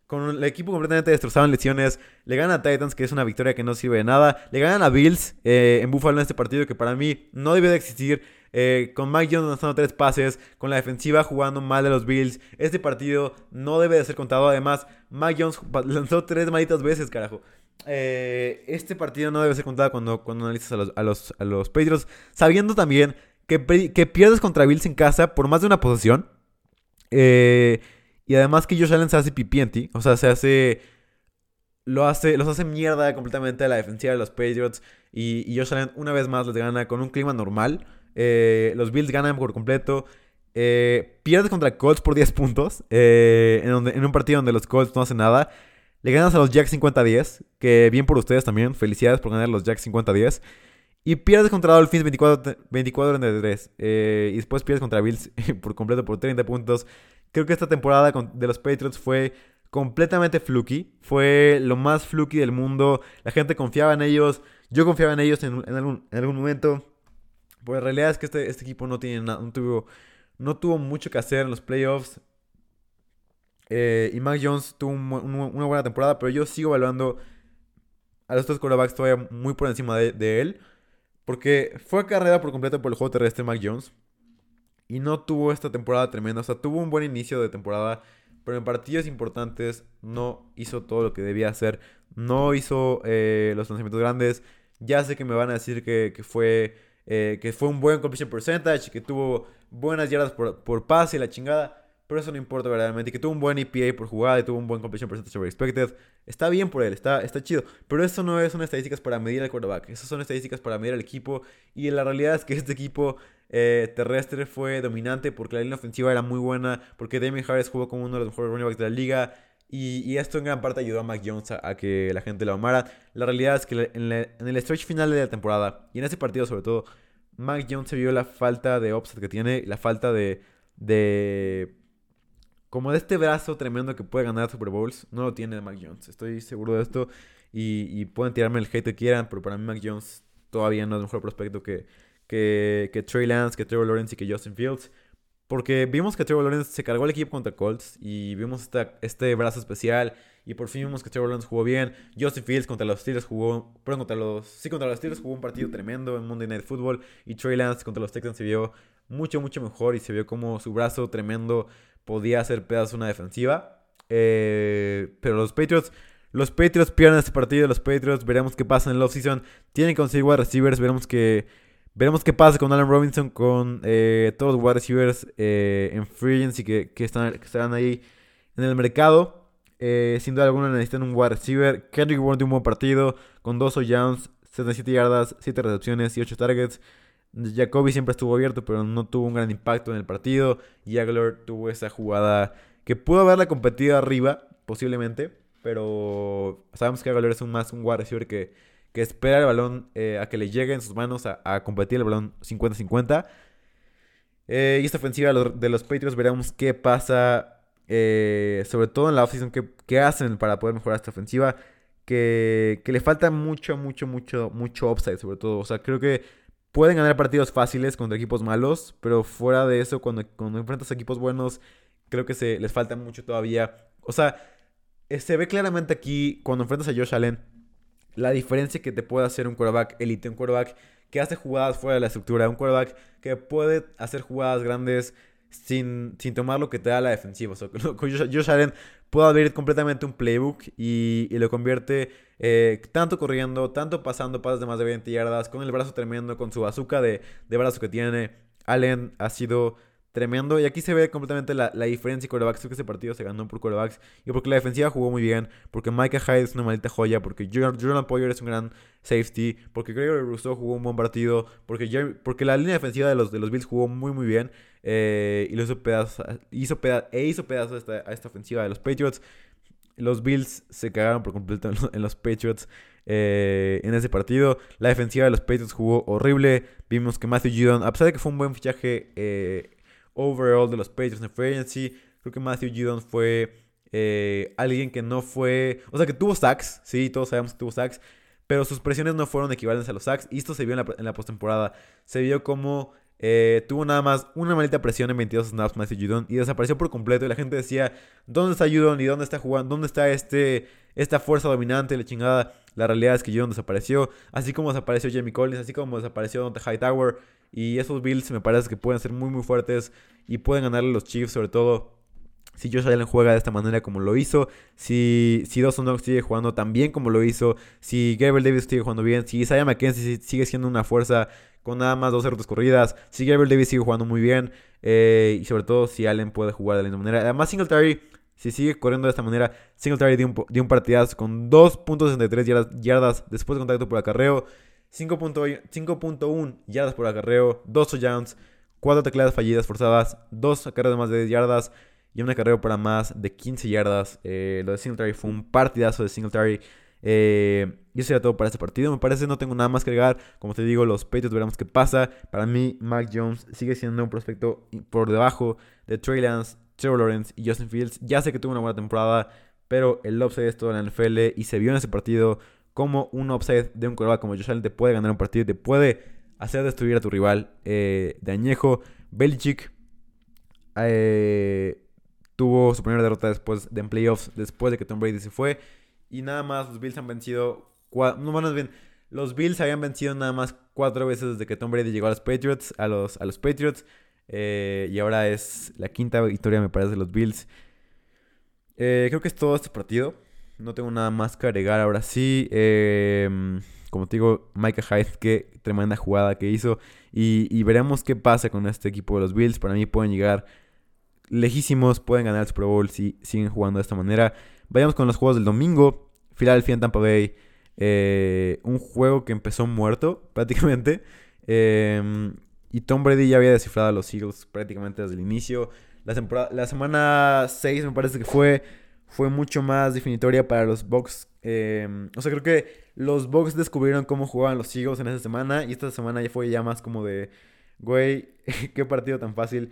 Con el equipo completamente destrozado en lesiones. Le ganan a Titans, que es una victoria que no sirve de nada. Le ganan a Bills eh, en Buffalo en este partido, que para mí no debe de existir. Eh, con Mike Jones lanzando tres pases, con la defensiva jugando mal de los Bills. Este partido no debe de ser contado. Además, Mike Jones lanzó tres malditas veces, carajo. este partido no debe ser contado cuando, cuando analizas a los, a, los, a los Patriots. Sabiendo también que, pierdes contra Bills en casa por más de una posesión. Eh, y además que Josh Allen se hace pipi O sea, se hace. Lo hace, los hace mierda completamente a la defensiva de los Patriots. Y, y Josh Allen una vez más les gana con un clima normal. Eh, los Bills ganan por completo. Eh, pierdes contra Colts por 10 puntos. en, donde, en un partido donde los Colts no hacen nada. Le ganas a los Jacks 50-10. Que bien por ustedes también. Felicidades por ganar los Jacks 50-10. Y pierdes contra Dolphins 24, 24 33. Eh, y después pierdes contra Bills [LAUGHS] por completo por 30 puntos. Creo que esta temporada de los Patriots fue completamente fluky. Fue lo más fluky del mundo. La gente confiaba en ellos. Yo confiaba en ellos en algún, momento. Pues la realidad es que este, este equipo no, tiene no, tuvo, no tuvo mucho que hacer en los playoffs. Eh, y Mac Jones tuvo una buena temporada, pero yo sigo evaluando a los dos quarterbacks todavía muy por encima de él. Porque fue carrera por completo por el juego terrestre Mac Jones. Y no tuvo esta temporada tremenda. O sea, tuvo un buen inicio de temporada. Pero en partidos importantes no hizo todo lo que debía hacer. No hizo eh, los lanzamientos grandes. Ya sé que me van a decir que, fue, eh, que fue un buen completion percentage. Que tuvo buenas yardas por, por pase y la chingada. Pero eso no importa verdaderamente. Que tuvo un buen EPA por jugada y tuvo un buen completion percentage over. Está bien por él, está, está chido. Pero eso no son estadísticas para medir al quarterback. Esas son estadísticas para medir al equipo. Y la realidad es que este equipo eh, terrestre fue dominante porque la línea ofensiva era muy buena. Porque Damien Harris jugó como uno de los mejores running backs de la liga. Y, esto en gran parte ayudó a Mac Jones a, que la gente lo amara. La realidad es que en, el stretch final de la temporada, y en ese partido sobre todo, Mac Jones se vio la falta de offset que tiene, la falta de, de como de este brazo tremendo que puede ganar Super Bowls, no lo tiene Mac Jones. Estoy seguro de esto. Y, pueden tirarme el hate que quieran, pero para mí Mac Jones todavía no es mejor prospecto que, que, que Trey Lance, que Trevor Lawrence y que Justin Fields. Porque vimos que Trevor Lawrence se cargó el equipo contra Colts y vimos este brazo especial y por fin vimos que Trevor Lawrence jugó bien. Justin Fields contra los Steelers jugó, perdón, contra los, sí, contra los Steelers jugó un partido tremendo en Monday Night Football y Trey Lance contra los Texans se vio mucho, mucho mejor y se vio como su brazo tremendo podía hacer pedazo una defensiva. Eh, pero los Patriots, los Patriots pierden este partido. Los Patriots, veremos qué pasa en el offseason. Tienen que conseguir wide receivers. Veremos que, veremos qué pasa con Allen Robinson, con eh, todos los wide receivers eh, en free agency que, están, estarán ahí en el mercado. sin duda alguna necesitan un wide receiver. Kendrick Bourne de un buen partido con dos Jones, 77 yardas, 7 recepciones y 8 targets. Jacoby siempre estuvo abierto, pero no tuvo un gran impacto en el partido. Y Aguilar tuvo esa jugada que pudo haberla competido arriba, posiblemente. Pero sabemos que Aguilar es un más un wide receiver que, que espera el balón eh, a que le llegue en sus manos a, competir el balón 50-50. Eh, y esta ofensiva de los, Patriots veremos qué pasa, eh, sobre todo en la offseason, qué, hacen para poder mejorar esta ofensiva. Que, le falta mucho, mucho, mucho, mucho upside, sobre todo. O sea, creo que Pueden ganar partidos fáciles contra equipos malos, pero fuera de eso, cuando, cuando enfrentas a equipos buenos, Creo que se les falta mucho todavía. O sea, se ve claramente aquí cuando enfrentas a Josh Allen la diferencia que te puede hacer un quarterback elite, un quarterback que hace jugadas fuera de la estructura, un quarterback que puede hacer jugadas grandes sin, sin tomar lo que te da la defensiva. O sea, [LAUGHS] Josh Allen puede abrir completamente un playbook y, lo convierte eh, tanto corriendo, tanto pasando pases de más de 20 yardas, con el brazo tremendo, con su bazooka de, de brazo que tiene. Allen ha sido tremendo. Y aquí se ve completamente la, la diferencia de quarterbacks. Creo que ese partido se ganó por quarterbacks. Y porque la defensiva jugó muy bien. Porque Micah Hyde es una maldita joya. Porque Jordan Poyer es un gran safety. Porque Gregory Rousseau jugó un buen partido. Porque, porque la línea defensiva de los, de los Bills jugó muy, muy bien. Eh, y hizo pedazos, hizo e hizo pedazos a esta, a ofensiva de los Patriots. Los Bills se cagaron por completo en los, Patriots eh, en ese partido. La defensiva de los Patriots jugó horrible. Vimos que Matthew Judon, a pesar de que fue un buen fichaje eh, overall de los Patriots en free. Creo que Matthew Judon fue eh, alguien que no fue. O sea, que tuvo sacks, sí, todos sabemos que tuvo sacks. Pero sus presiones no fueron equivalentes a los sacks. Y esto se vio en la, en la postemporada. Se vio como eh, tuvo nada más una maldita presión en 22 snaps Matthew Judon. Y desapareció por completo. Y la gente decía: ¿Dónde está Judon? ¿Y dónde está jugando? ¿Dónde está este, esta fuerza dominante? La chingada. La realidad es que Judon desapareció. Así como desapareció Jamie Collins. Así como desapareció Dante Hightower. Y esos Bills me parece que pueden ser muy muy fuertes y pueden ganarle los Chiefs sobre todo si Josh Allen juega de esta manera como lo hizo, si, si Dawson Knox sigue jugando tan bien como lo hizo, si Gabriel Davis sigue jugando bien, si Isaiah McKenzie sigue siendo una fuerza con nada más dos rutas corridas, si Gabriel Davis sigue jugando muy bien, eh, y sobre todo si Allen puede jugar de la misma manera. Además, Singletary, si sigue corriendo de esta manera, Singletary dio un, dio un partidazo con 2.63 yardas, yardas después de contacto por acarreo. 5.1 yardas por acarreo, 2 touchdowns, 4 tecladas fallidas forzadas, 2 acarreos de más de 10 yardas y un acarreo para más de 15 yardas. Eh, lo de Singletary fue un partidazo de Singletary. Eh, y eso era todo para este partido. Me parece no tengo nada más que agregar. Como te digo, los Patriots veremos qué pasa. Para mí, Mac Jones sigue siendo un prospecto por debajo de Trey Lance, Trevor Lawrence y Justin Fields. Ya sé que tuvo una buena temporada, pero el upside es todo en la NFL y se vio en ese partido como un upside de un quarterback como Josh Allen te puede ganar un partido, te puede hacer destruir a tu rival eh, de añejo. Belichick eh, tuvo su primera derrota después de en playoffs, después de que Tom Brady se fue. Y nada más, los Bills han vencido. No, más bien, los Bills habían vencido nada más cuatro veces desde que Tom Brady llegó a los Patriots. A los, a los Patriots. Eh, y ahora es la quinta victoria, me parece, de los Bills. creo que es todo este partido. No tengo nada más que agregar ahora sí. Em, como te digo, Micah Hyde, qué tremenda jugada que hizo. Y, veremos qué pasa con este equipo de los Bills. Para mí pueden llegar lejísimos, pueden ganar el Super Bowl si siguen jugando de esta manera. Vayamos con los juegos del domingo. Philadelphia en Tampa Bay. Eh, un juego que empezó muerto [LAUGHS] prácticamente. Em, y Tom Brady ya había descifrado a los Eagles prácticamente desde el inicio. La, la semana 6 me parece que fue fue mucho más definitoria para los Bucks. Em, o sea, creo que los Bucks descubrieron cómo jugaban los Eagles en esa semana. Y esta semana ya fue ya más como de, güey, [LAUGHS] qué partido tan fácil.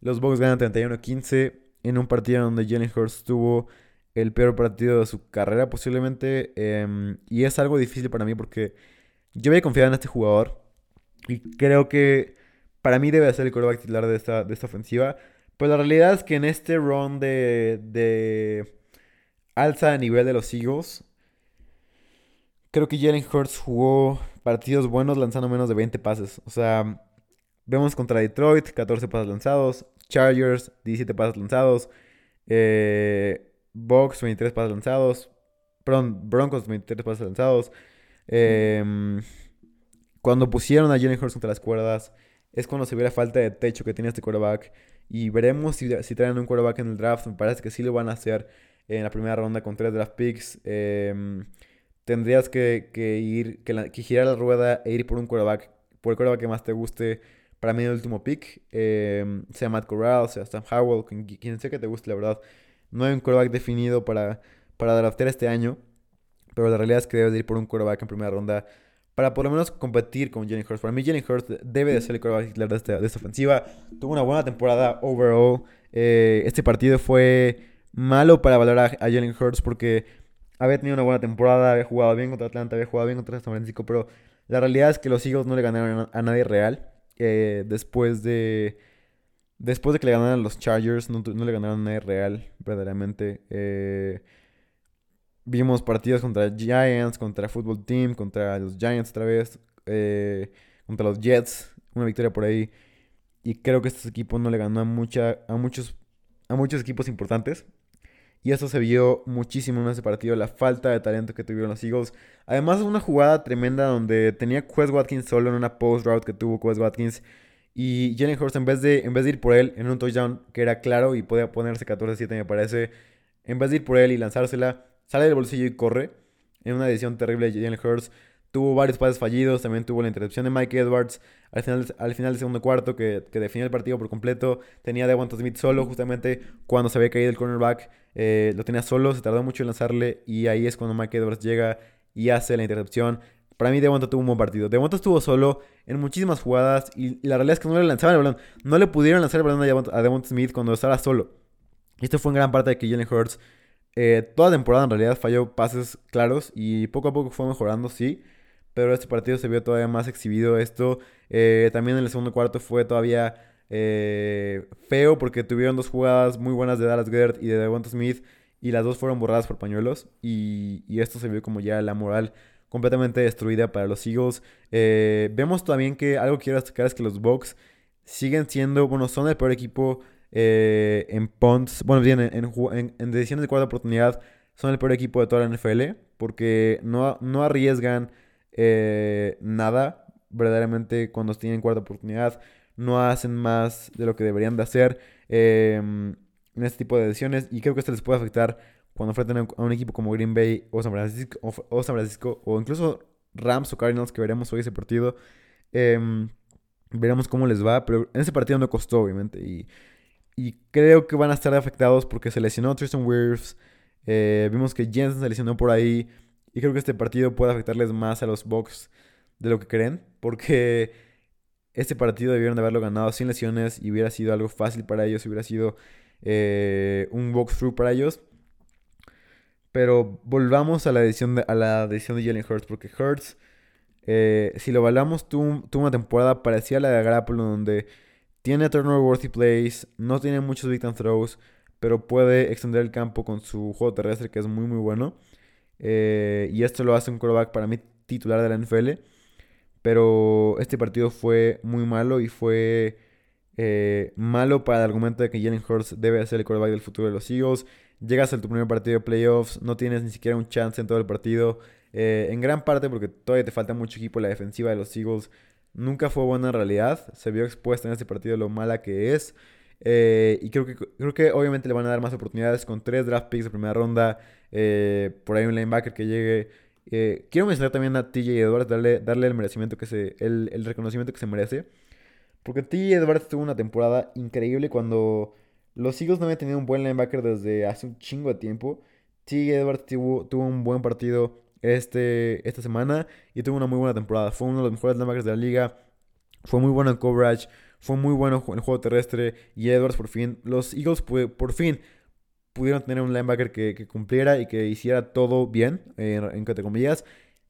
Los Bucks ganan 31-15 en un partido donde Jalen Hurts tuvo el peor partido de su carrera posiblemente. Em, y es algo difícil para mí porque yo había confiado en este jugador. Y creo que para mí debe ser el quarterback titular de esta, de esta ofensiva. Pues la realidad es que en este run de, de alza a nivel de los Eagles, creo que Jalen Hurts jugó partidos buenos lanzando menos de 20 pases. O sea, vemos contra Detroit, 14 pases lanzados. Chargers, 17 pases lanzados. Eh, Box, 23 pases lanzados. Perdón, Broncos, 23 pases lanzados. Em, cuando pusieron a Jalen Hurts contra las cuerdas, es cuando se ve la falta de techo que tiene este quarterback. Y veremos si, si traen un quarterback en el draft. Me parece que sí lo van a hacer en la primera ronda con tres draft picks. Em, tendrías que, ir, que, girar la rueda e ir por un quarterback, por el quarterback que más te guste. Para mí el último pick, em, sea Matt Corral, sea Stan Howell, quien, sea que te guste, la verdad. No hay un quarterback definido para, para draftear este año. Pero la realidad es que debes ir por un quarterback en primera ronda para por lo menos competir con Jalen Hurts. Para mí, Jalen Hurts debe de ser el quarterback titular de esta, de esta ofensiva. Tuvo una buena temporada overall. Eh, este partido fue malo para valorar a, Jalen Hurts porque había tenido una buena temporada, había jugado bien contra Atlanta, había jugado bien contra San Francisco, pero la realidad es que los Eagles no le ganaron a, nadie real eh, después de Después de que le ganaran los Chargers, no, le ganaron nada real, verdaderamente. Eh, vimos partidos contra Giants, contra Football Team, contra los Giants otra vez, eh, contra los Jets, una victoria por ahí. Y creo que este equipo no le ganó a, mucha, a, muchos, a muchos equipos importantes. Y eso se vio muchísimo en ese partido, la falta de talento que tuvieron los Eagles. Además, una jugada tremenda donde tenía Quest Watkins solo en una post route que tuvo Quest Watkins. Y Jalen Hurst, en vez, de, en vez de ir por él en un touchdown que era claro y podía ponerse 14-7, me parece, en vez de ir por él y lanzársela, sale del bolsillo y corre. En una decisión terrible Jalen Hurst. Tuvo varios pases fallidos, también tuvo la intercepción de Mike Edwards al final, al final del segundo cuarto que, que definió el partido por completo. Tenía Devonta Smith solo justamente cuando se había caído el cornerback. Eh, lo tenía solo, se tardó mucho en lanzarle y ahí es cuando Mike Edwards llega y hace la intercepción. Para mí Devonta tuvo un buen partido. Devonta estuvo solo en muchísimas jugadas y, la realidad es que no le lanzaban el balón. No le pudieron lanzar el balón a Devonta, Smith cuando estaba solo. Y esto fue en gran parte de que Jalen Hurts eh, toda temporada en realidad falló pases claros y poco a poco fue mejorando, sí pero este partido se vio todavía más exhibido. Esto eh, también en el segundo cuarto fue todavía eh, feo porque tuvieron dos jugadas muy buenas de Dallas Gert y de Devonta Smith y las dos fueron borradas por pañuelos y, esto se vio como ya la moral completamente destruida para los Eagles. Eh, vemos también que algo quiero destacar es que los Bucks siguen siendo, bueno, son el peor equipo en punts, bueno, bien, en, en, decisiones de cuarta oportunidad, son el peor equipo de toda la NFL porque no, no arriesgan eh, nada, verdaderamente cuando tienen cuarta oportunidad, no hacen más de lo que deberían de hacer en este tipo de decisiones y creo que esto les puede afectar cuando enfrenten a un equipo como Green Bay o San Francisco o, San Francisco o incluso Rams o Cardinals que veremos hoy ese partido. Em, veremos cómo les va, pero en ese partido no costó obviamente y, creo que van a estar afectados porque se lesionó Tristan Wirfs, eh, vimos que Jensen se lesionó por ahí. Y creo que este partido puede afectarles más a los Bucks de lo que creen. Porque este partido debieron de haberlo ganado sin lesiones y hubiera sido algo fácil para ellos. Hubiera sido eh, un walkthrough para ellos. Pero volvamos a la decisión de, a la decisión de Jalen Hurts. Porque Hurts, eh, si lo evaluamos, tuvo, una temporada parecida a la de Garoppolo donde tiene turnover worthy plays, no tiene muchos big throws, pero puede extender el campo con su juego terrestre que es muy muy bueno. Eh, y esto lo hace un quarterback para mí titular de la NFL. Pero este partido fue muy malo y fue eh, malo para el argumento de que Jalen Hurts debe ser el quarterback del futuro de los Eagles. Llegas a tu primer partido de playoffs, no tienes ni siquiera un chance en todo el partido. Eh, en gran parte porque todavía te falta mucho equipo. La defensiva de los Eagles nunca fue buena en realidad. Se vio expuesta en este partido lo mala que es. Eh, y creo que, creo que obviamente le van a dar más oportunidades con tres draft picks de primera ronda. Eh, por ahí un linebacker que llegue. Quiero mencionar también a TJ Edwards, darle, darle el merecimiento que se. El, el reconocimiento que se merece. Porque TJ Edwards tuvo una temporada increíble cuando los Eagles no habían tenido un buen linebacker desde hace un chingo de tiempo. TJ Edwards tuvo, un buen partido este, esta semana y tuvo una muy buena temporada. Fue uno de los mejores linebackers de la liga. Fue muy bueno en coverage. Fue muy bueno en el juego terrestre. Y Edwards por fin. Los Eagles por fin pudieron tener un linebacker que, cumpliera y que hiciera todo bien, en en comillas.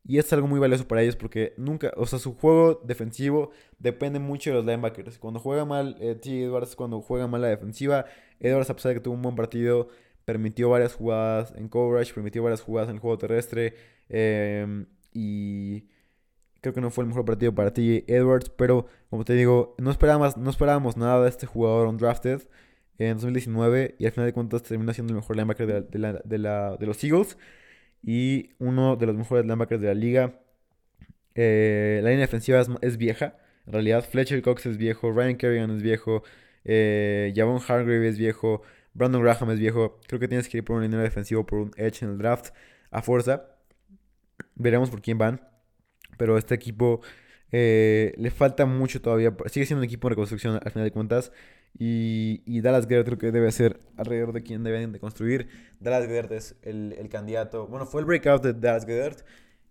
Y es algo muy valioso para ellos porque nunca, o sea, su juego defensivo depende mucho de los linebackers. Cuando juega mal eh, T. Edwards, cuando juega mal la defensiva, Edwards, a pesar de que tuvo un buen partido, permitió varias jugadas en coverage, permitió varias jugadas en el juego terrestre. Em, y creo que no fue el mejor partido para T. Edwards, pero como te digo, no esperábamos, no esperábamos nada de este jugador undrafted en 2019 y al final de cuentas terminó siendo el mejor linebacker de, la, de, la, de, los Eagles y uno de los mejores linebackers de la liga. Eh, la línea defensiva es, vieja, en realidad Fletcher Cox es viejo, Ryan Kerrigan es viejo, eh, Javon Hargrave es viejo, Brandon Graham es viejo. Creo que tienes que ir por un línea defensivo, por un edge en el draft a fuerza. Veremos por quién van. Pero este equipo eh, le falta mucho todavía. Sigue siendo un equipo de reconstrucción al final de cuentas. Y, Dallas Gerd creo que debe ser alrededor de quien deben de construir. Dallas Gerd es el, candidato. Bueno, fue el breakout de Dallas Gerd.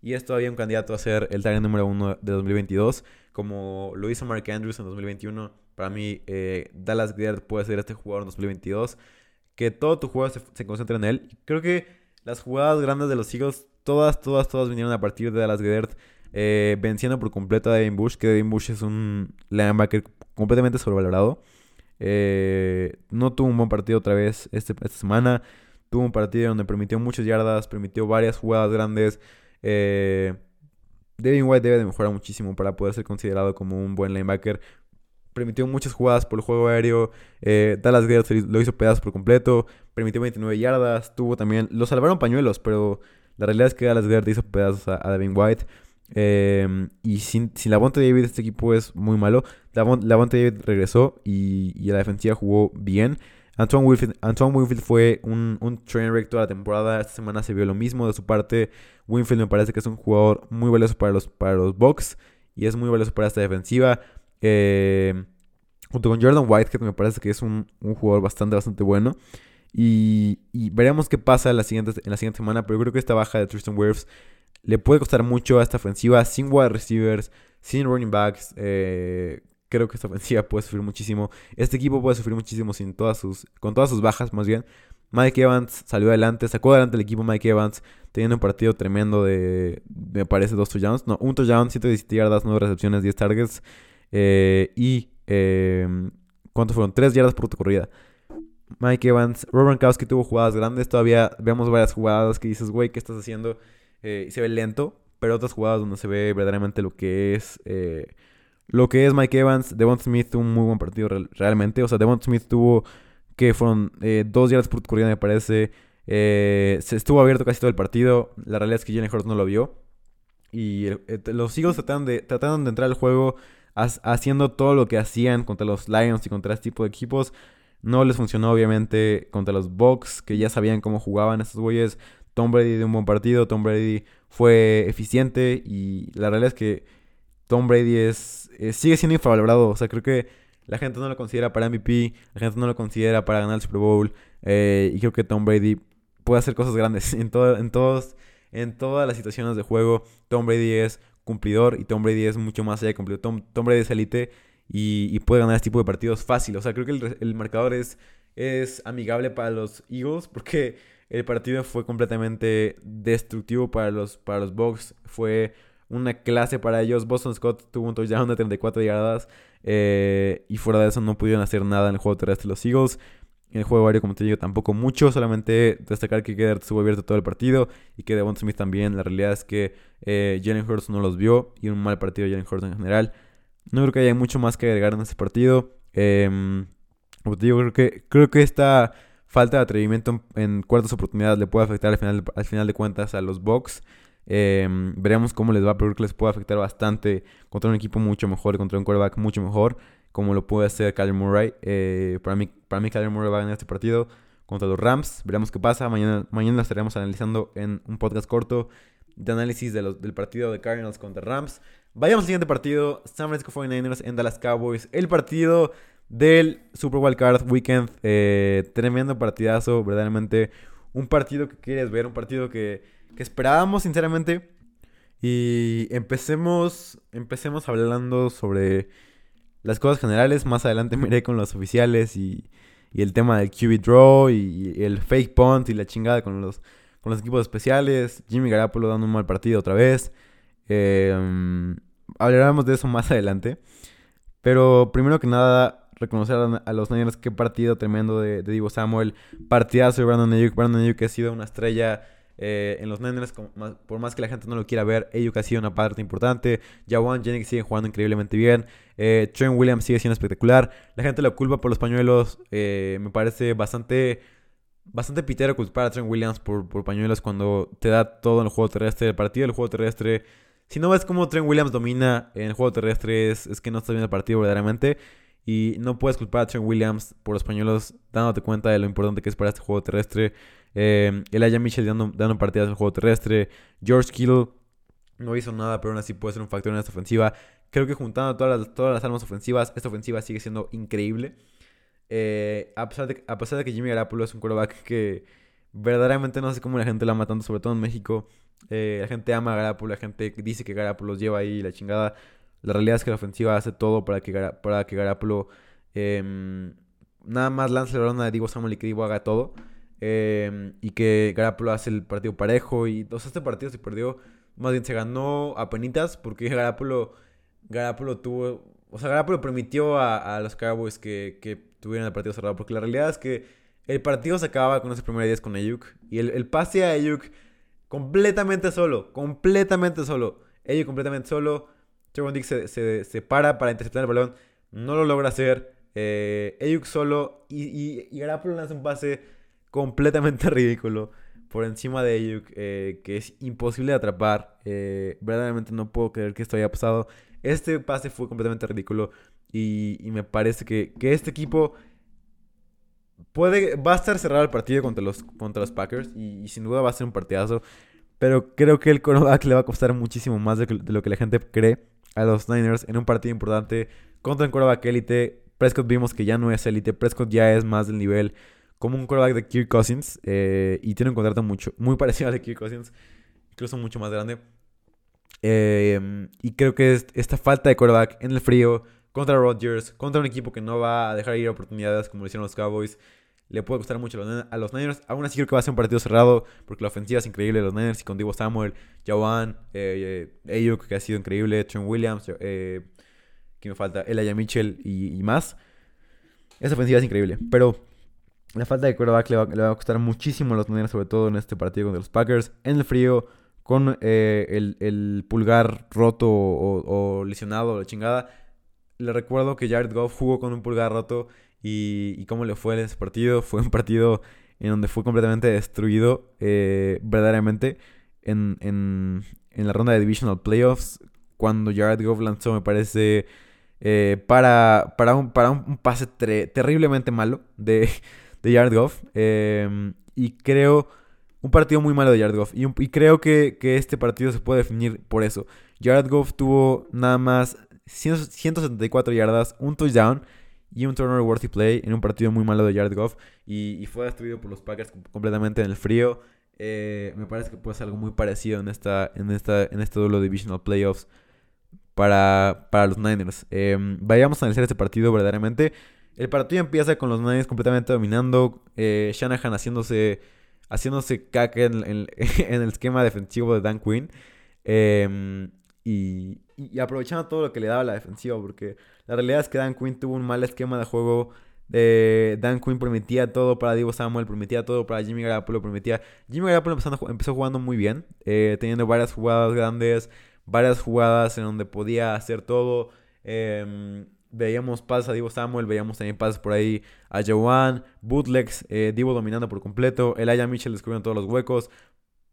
Y es todavía un candidato a ser el target número uno de 2022. Como lo hizo Mark Andrews en 2021. Para mí, eh, Dallas Gerd puede ser este jugador en 2022. Que todo tu juego se, se concentre en él. Creo que las jugadas grandes de los Eagles, todas, todas, todas vinieron a partir de Dallas Gerd. Eh, venciendo por completo a Devin Bush. Que Devin Bush es un linebacker completamente sobrevalorado. Eh, no tuvo un buen partido otra vez este, esta semana. Tuvo un partido donde permitió muchas yardas, permitió varias jugadas grandes. Eh, Devin White debe de mejorar muchísimo para poder ser considerado como un buen linebacker. Permitió muchas jugadas por el juego aéreo. Eh, Dallas Gert lo hizo pedazos por completo. Permitió 29 yardas. Tuvo también. Lo salvaron pañuelos, pero la realidad es que Dallas Gert hizo pedazos a, Devin White. Eh, y sin, sin la de David, este equipo es muy malo. La Lavonte David regresó y, y la defensiva jugó bien. Antoine Winfield, fue un, un train wreck toda la temporada. Esta semana se vio lo mismo de su parte. Winfield me parece que es un jugador muy valioso para los, para los Bucks y es muy valioso para esta defensiva. Eh, junto con Jordan Whitehead me parece que es un, jugador bastante, bastante bueno. Y, veremos qué pasa en la, siguiente, en la siguiente semana. Pero yo creo que esta baja de Tristan Wirfs le puede costar mucho a esta ofensiva sin wide receivers, sin running backs. Eh, creo que esta ofensiva puede sufrir muchísimo. Este equipo puede sufrir muchísimo sin todas sus, con todas sus bajas, más bien. Mike Evans salió adelante, sacó adelante el equipo Mike Evans, teniendo un partido tremendo de, me parece, dos touchdowns. No, un touchdown, 117 yardas, 9 recepciones, 10 targets. Eh, y, eh, ¿cuántos fueron? 3 yardas por corrida. Mike Evans, Robert Gronkowski tuvo jugadas grandes. Todavía vemos varias jugadas que dices, güey, ¿qué estás haciendo? Eh, y se ve lento, pero otras jugadas donde se ve verdaderamente lo que es eh, lo que es Mike Evans, Devon Smith tuvo un muy buen partido realmente. O sea, Devon Smith tuvo que fueron eh, dos yardas por corrida, me parece. Eh, se estuvo abierto casi todo el partido. La realidad es que Jalen Hurts no lo vio. Y eh, los Eagles trataron de, trataron de entrar al juego haciendo todo lo que hacían contra los Lions y contra este tipo de equipos. No les funcionó, obviamente, contra los Bucks, que ya sabían cómo jugaban estos güeyes. Tom Brady dio un buen partido. Tom Brady fue eficiente. Y la realidad es que Tom Brady es, eh, sigue siendo infravalorado. O sea, creo que la gente no lo considera para MVP, la gente no lo considera para ganar el Super Bowl. Eh, y creo que Tom Brady puede hacer cosas grandes [LAUGHS] en, en, todos, en todas las situaciones de juego. Tom Brady es cumplidor y Tom Brady es mucho más allá de cumplidor. Tom, Brady es elite y, puede ganar este tipo de partidos fácil. O sea, creo que el, el marcador es, es amigable para los Eagles porque el partido fue completamente destructivo para los, para los Bucks. Fue una clase para ellos. Boston Scott tuvo un touchdown de 34 yardas. Eh, y fuera de eso no pudieron hacer nada en el juego terrestre los Eagles. En el juego aéreo, como te digo, tampoco mucho. Solamente destacar que Gedert estuvo abierto todo el partido. Y que Devon Smith también. La realidad es que eh, Jalen Hurts no los vio. Y un mal partido de Jalen Hurts en general. No creo que haya mucho más que agregar en este partido. Em, como te digo, creo que, creo que esta falta de atrevimiento en, cuartas oportunidades le puede afectar al final, al final de cuentas a los Bucks. Em, veremos cómo les va, pero creo que les puede afectar bastante contra un equipo mucho mejor, contra un quarterback mucho mejor, como lo puede hacer Kyler Murray. Eh, para, mí, para mí, Kyler Murray va a ganar este partido contra los Rams. Veremos qué pasa. Mañana, mañana lo estaremos analizando en un podcast corto de análisis del partido de Cardinals contra Rams. Vayamos al siguiente partido: San Francisco 49ers en Dallas Cowboys. El partido del Super Wild Card Weekend. Eh, tremendo partidazo, verdaderamente. Un partido que quieres ver, un partido que que esperábamos, sinceramente. Y empecemos, empecemos hablando sobre las cosas generales. Más adelante me iré con los oficiales y, y el tema del QB Draw y, el fake punt y la chingada con los, con los equipos especiales. Jimmy Garapolo dando un mal partido otra vez. Em, hablaremos de eso más adelante. Pero primero que nada, reconocer a, los Niners qué partido tremendo de, de Divo Samuel. Partidazo de Brandon Ayuk. Brandon Ayuk ha sido una estrella eh, en los Niners, por más que la gente no lo quiera ver, ellos ha sido una parte importante. Jawan Jennings sigue jugando increíblemente bien. Eh, Trent Williams sigue siendo espectacular. La gente lo culpa por los pañuelos. Eh, me parece bastante bastante pitero culpar a Trent Williams por, pañuelos cuando te da todo en el juego terrestre. El partido del juego terrestre. Si no ves cómo Trent Williams domina en el juego terrestre, es, es que no estás viendo el partido verdaderamente. Y no puedes culpar a Trent Williams por los pañuelos, dándote cuenta de lo importante que es para este juego terrestre. Eh, Elijah Mitchell dando, dando partidas en el juego terrestre. George Kittle no hizo nada, pero aún así puede ser un factor en esta ofensiva. Creo que juntando todas las, todas las armas ofensivas, esta ofensiva sigue siendo increíble. Eh, a, pesar de, a pesar de que Jimmy Garapolo es un quarterback que verdaderamente no sé cómo la gente la ama tanto, sobre todo en México. Eh, la gente ama a Garapolo, la gente dice que Garapolo lleva ahí la chingada. La realidad es que la ofensiva hace todo para que, para que Garapolo em, nada más lance la balón a Divo Samuel y que Divo haga todo. Em, y que Garapolo hace el partido parejo. Y o este partido se perdió, más bien se ganó a penitas porque [LAUGHS] Garapolo Garapolo tuvo. O sea, Garapolo permitió a, los Cowboys que, que, tuvieran el partido cerrado. Porque la realidad es que el partido se acababa con ese primer 10 con Ayuk. Y el, pase a Ayuk completamente solo. Completamente solo. Ayuk completamente solo. Trevon se, se, para para interceptar el balón. No lo logra hacer. Eh, Ayuk solo. Y, y, y lanza un pase completamente [LAUGHS] ridículo por encima de Ayuk, eh, que es imposible de atrapar. Eh, verdaderamente no puedo creer que esto haya pasado. Este pase fue completamente ridículo y, me parece que, este equipo puede, va a estar cerrado el partido contra los, contra los Packers y, sin duda va a ser un partidazo. Pero creo que el cornerback le va a costar muchísimo más de, lo que la gente cree a los Niners en un partido importante contra un quarterback élite. Prescott vimos que ya no es élite, Prescott ya es más del nivel como un quarterback de Kirk Cousins eh, y tiene un contrato mucho, muy [LAUGHS] parecido al de Kirk Cousins, incluso mucho más grande. Eh, y creo que esta falta de quarterback en el frío contra Rodgers, contra un equipo que no va a dejar ir oportunidades como lo hicieron los Cowboys, le puede costar mucho a los Niners. Aún así creo que va a ser un partido cerrado porque la ofensiva es increíble de los Niners y con Divo Samuel, Jawan, eh, Ayuk que ha sido increíble, Trent Williams, eh, que me falta, Elijah Mitchell y, y más. Esa ofensiva es increíble, pero la falta de quarterback le va, a costar muchísimo a los Niners, sobre todo en este partido contra los Packers. En el frío, con eh, el, pulgar roto o, lesionado o la chingada. Le recuerdo que Jared Goff jugó con un pulgar roto y, cómo le fue en ese partido. [LAUGHS] Fue un partido en donde fue completamente destruido, eh, verdaderamente, en, en, en, la ronda de Divisional Playoffs. Cuando Jared Goff lanzó, me parece, eh, para, para, un, para un pase terriblemente malo de [LAUGHS] de Jared Goff. Em, y creo un partido muy malo de Jared Goff. Y, creo que, este partido se puede definir por eso. Jared Goff tuvo nada más 174 yardas, un touchdown y un turnover worthy play en un partido muy malo de Jared Goff. Y, fue destruido por los Packers completamente en el frío. Eh, me parece que puede ser algo muy parecido en, esta, en, esta, en este duelo divisional playoffs para, para los Niners. Em, vayamos a analizar este partido verdaderamente. El partido empieza con los Niners completamente dominando. Eh, Shanahan haciéndose, haciéndose caca en, [LAUGHS] el esquema defensivo de Dan Quinn. Em, y, aprovechando todo lo que le daba la defensiva. Porque la realidad es que Dan Quinn tuvo un mal esquema de juego. Dan Quinn permitía todo para Divo Samuel, permitía todo para Jimmy Garoppolo, permitía... Jimmy Garoppolo empezó jugando muy bien, eh, teniendo varias jugadas grandes, varias jugadas en donde podía hacer todo. Eh, veíamos pases a Divo Samuel, veíamos también pases por ahí a Joan, bootlegs, eh, Divo dominando por completo, Elijah Mitchell descubriendo todos los huecos.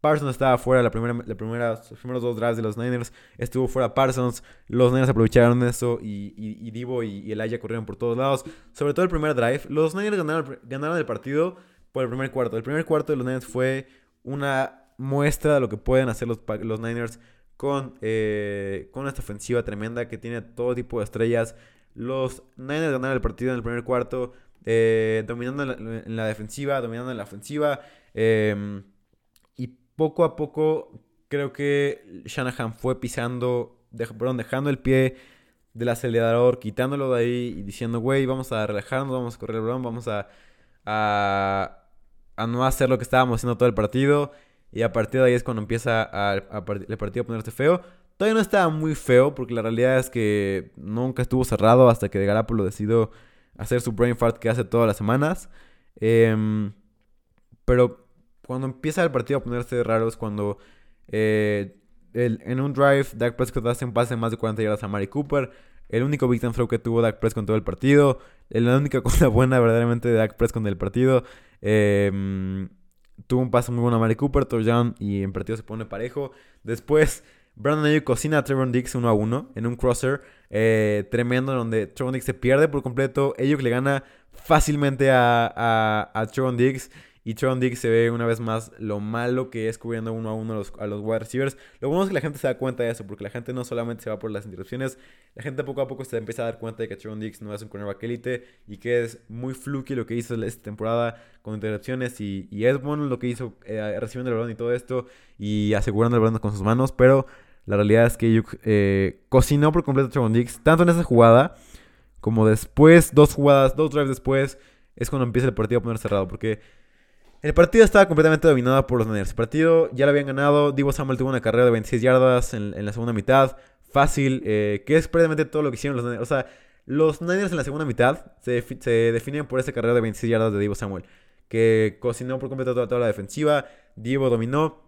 Parsons estaba fuera la primera, la primera, los primeros dos drives de los Niners. Estuvo fuera Parsons. Los Niners aprovecharon eso y, y, Divo y, Elijah corrieron por todos lados. Sobre todo el primer drive. Los Niners ganaron, ganaron el partido por el primer cuarto. El primer cuarto de los Niners fue una muestra de lo que pueden hacer los, los Niners con, eh, con esta ofensiva tremenda que tiene todo tipo de estrellas. Los Niners ganaron el partido en el primer cuarto, eh, dominando en la, defensiva, dominando en la ofensiva. Y poco a poco creo que Shanahan fue pisando, perdón, dejando el pie del acelerador, quitándolo de ahí y diciendo, güey, vamos a relajarnos, vamos a correr el balón, vamos a, a, no hacer lo que estábamos haciendo todo el partido. Y a partir de ahí es cuando empieza el partido a ponerse feo. Todavía no estaba muy feo porque la realidad es que nunca estuvo cerrado hasta que Garapolo decidió hacer su brain fart que hace todas las semanas. Em, pero cuando empieza el partido a ponerse raro es cuando eh, en un drive Dak Prescott hace un pase de más de 40 yardas a Mari Cooper. El único victim throw que tuvo Dak Prescott en todo el partido. La única [LAUGHS] cosa buena verdaderamente de Dak Prescott en el partido. Em, tuvo un pase muy bueno a Mari Cooper, touchdown y en partido se pone parejo. Después Brandon Ayuk cocina a Trevor Dix 1 a 1 en un crosser eh, tremendo donde Trevor Dix se pierde por completo. Ayuk le gana fácilmente a, a, a Trevor Dix y Tron Dick se ve una vez más lo malo que es cubriendo uno a uno a los, a los wide receivers. Lo bueno es que la gente se da cuenta de eso, porque la gente no solamente se va por las interrupciones, la gente poco a poco se empieza a dar cuenta de que Tron Dix no es un cornerback elite y que es muy fluky lo que hizo esta temporada con interrupciones. Y, y es bueno lo que hizo eh, recibiendo el balón y todo esto y asegurando el balón con sus manos, pero la realidad es que eh, cocinó por completo a Trevon Dix, tanto en esa jugada como después, dos jugadas, dos drives después, es cuando empieza el partido a poner cerrado, porque el partido estaba completamente dominado por los Niners. El partido ya lo habían ganado. Divo Samuel tuvo una carrera de 26 yardas en, la segunda mitad. fácil, eh, que es prácticamente todo lo que hicieron los Niners. O sea, los Niners en la segunda mitad se, se definen por ese carrera de 26 yardas de Divo Samuel, que cocinó por completo toda, toda la defensiva. Divo dominó,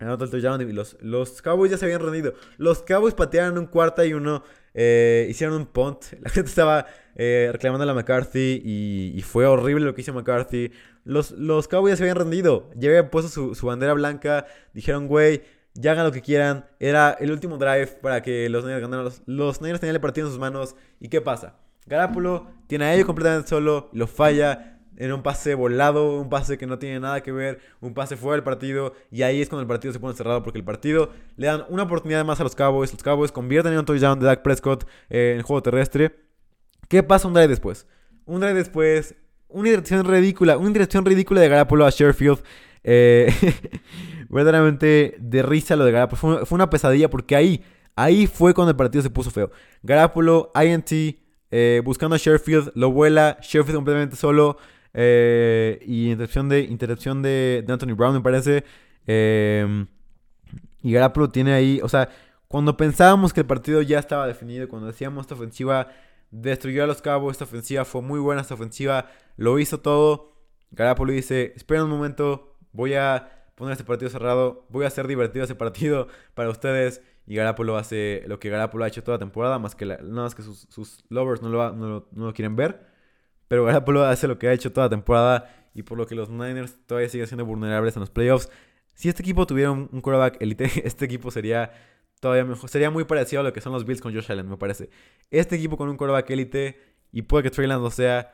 y los, Cowboys ya se habían rendido. Los Cowboys patearon un cuarta y uno, eh, hicieron un punt. [LAUGHS] La gente estaba eh, reclamando a la McCarthy y, fue horrible lo que hizo McCarthy. Los, los Cowboys se habían rendido, ya habían puesto su, su bandera blanca, dijeron, güey ya hagan lo que quieran. Era el último drive para que los Niners ganaran. Los, Niners tenían el partido en sus manos. ¿Y qué pasa? Garápulo tiene a ellos completamente solo, lo falla en un pase volado, un pase que no tiene nada que ver, un pase fuera del partido. Y ahí es cuando el partido se pone cerrado porque el partido le dan una oportunidad más a los Cowboys. Los Cowboys convierten en un touchdown de Dak Prescott eh, en juego terrestre. ¿Qué pasa un drive después? Un drive después, una dirección ridícula, una dirección ridícula de Garápulo a Sherfield. Eh, [LAUGHS] verdaderamente de risa lo de Garapolo. Fue, una pesadilla porque ahí, ahí fue cuando el partido se puso feo. Garapolo, INT, eh, buscando a Sherfield, lo vuela, Sherfield completamente solo. Eh, y interrupción de, interrupción de, Anthony Brown, me parece. Em, y Garapolo tiene ahí, o sea, cuando pensábamos que el partido ya estaba definido, cuando decíamos esta ofensiva destruyó a los cabos, esta ofensiva fue muy buena, esta ofensiva lo hizo todo. Garapolo dice, espera un momento, voy a poner este partido cerrado. Voy a hacer divertido ese partido [LAUGHS] para ustedes. Y Garapolo hace lo que Garapolo ha hecho toda la temporada, más que nada más que sus, lovers no lo, no, lo, quieren ver. Pero Garapolo hace lo que ha hecho toda la temporada y por lo que los Niners todavía siguen siendo vulnerables en los playoffs. Si este equipo tuviera un, quarterback elite, [LAUGHS] este equipo sería todavía mejor. Sería muy parecido a lo que son los Bills con Josh Allen, me parece. Este equipo con un quarterback elite y puede que Trey Lance no sea,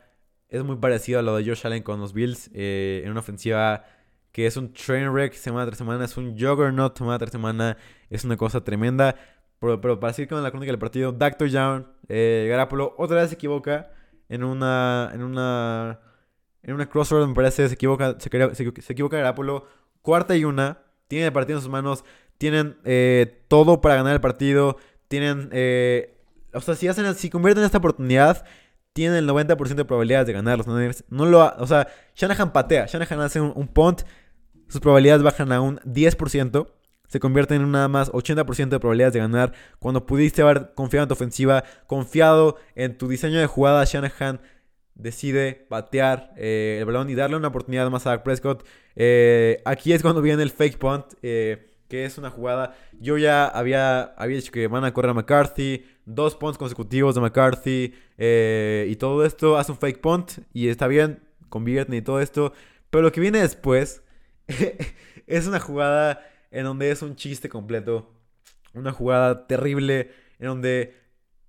es muy parecido a lo de Josh Allen con los Bills eh, en una ofensiva que es un train wreck semana tras semana, es un juggernaut semana tras semana, es una cosa tremenda. Pero, para seguir con la crónica del partido, Dr. Young, eh, Garapolo, otra vez se equivoca en una, en una, en una crossroad, me parece, se equivoca, se, se, equivoca Garapolo, cuarta y una, tienen el partido en sus manos, tienen eh, todo para ganar el partido, tienen, eh, o sea, si hacen, si convierten esta oportunidad, tienen el 90% de probabilidades de ganar los Niners. No lo, o sea, Shanahan patea, Shanahan hace un, un punt sus probabilidades bajan a un 10%. Se convierten en nada más 80% de probabilidades de ganar. Cuando pudiste haber confiado en tu ofensiva, confiado en tu diseño de jugada, Shanahan decide patear eh, el balón y darle una oportunidad más a Prescott. Eh, aquí es cuando viene el fake punt, eh, que es una jugada. Yo ya había, había dicho que van a correr a McCarthy, dos punts consecutivos de McCarthy y todo esto. Hace un fake punt y está bien, convierten y todo esto. Pero lo que viene después [LAUGHS] es una jugada en donde es un chiste completo. Una jugada terrible en donde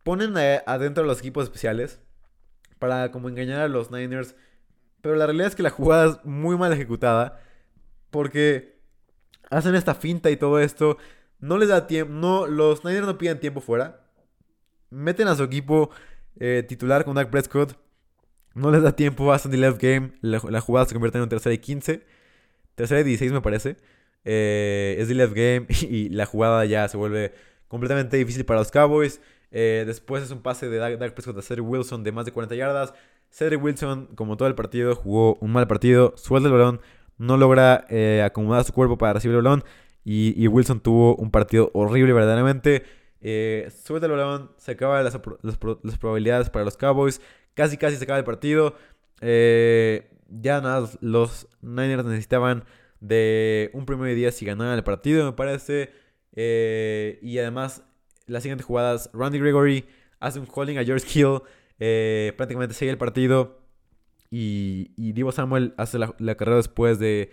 ponen adentro a los equipos especiales para como engañar a los Niners. Pero la realidad es que la jugada es muy mal ejecutada porque hacen esta finta y todo esto. No les da tiempo. No, los Niners no piden tiempo fuera. Meten a su equipo eh, titular con Dak Prescott. No les da tiempo, hacen the left game. La, la, jugada se convierte en un tercera y 15 tercera y 16 me parece. Eh, es de left game [LAUGHS] y la jugada ya se vuelve completamente difícil para los Cowboys. Eh, después es un pase de Dak Prescott a Cedric Wilson de más de 40 yardas. Cedric Wilson, como todo el partido, jugó un mal partido. Suelta el balón, no logra eh, acomodar su cuerpo para recibir el balón. Y, Wilson tuvo un partido horrible verdaderamente. suelta el balón, se acaban las, las, probabilidades para los Cowboys. Casi, casi se acaba el partido. Eh, ya nada, los Niners necesitaban de un primer día si ganaban el partido, me parece. Eh, y además, las siguientes jugadas, Randy Gregory hace un holding a George Hill, eh, prácticamente sigue el partido. Y, y Divo Samuel hace la, carrera después de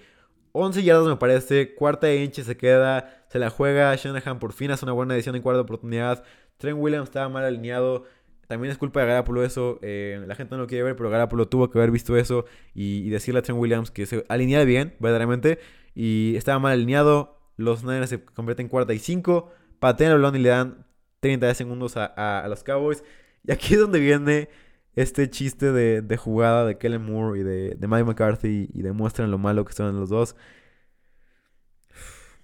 11 yardas, me parece. Cuarta inch se queda, se la juega. Shanahan por fin hace una buena edición en cuarta oportunidad. Trent Williams estaba mal alineado. También es culpa de Garapolo eso. Eh, la gente no lo quiere ver, pero Garapolo tuvo que haber visto eso y, decirle a Trent Williams que se alineara bien, verdaderamente. Y estaba mal alineado. Los Niners se convierten en cuarta y cinco. Patean el balón y le dan 30 segundos a, los Cowboys. Y aquí es donde viene este chiste de, jugada de Kellen Moore y de, Mike McCarthy y demuestran lo malo que son los dos.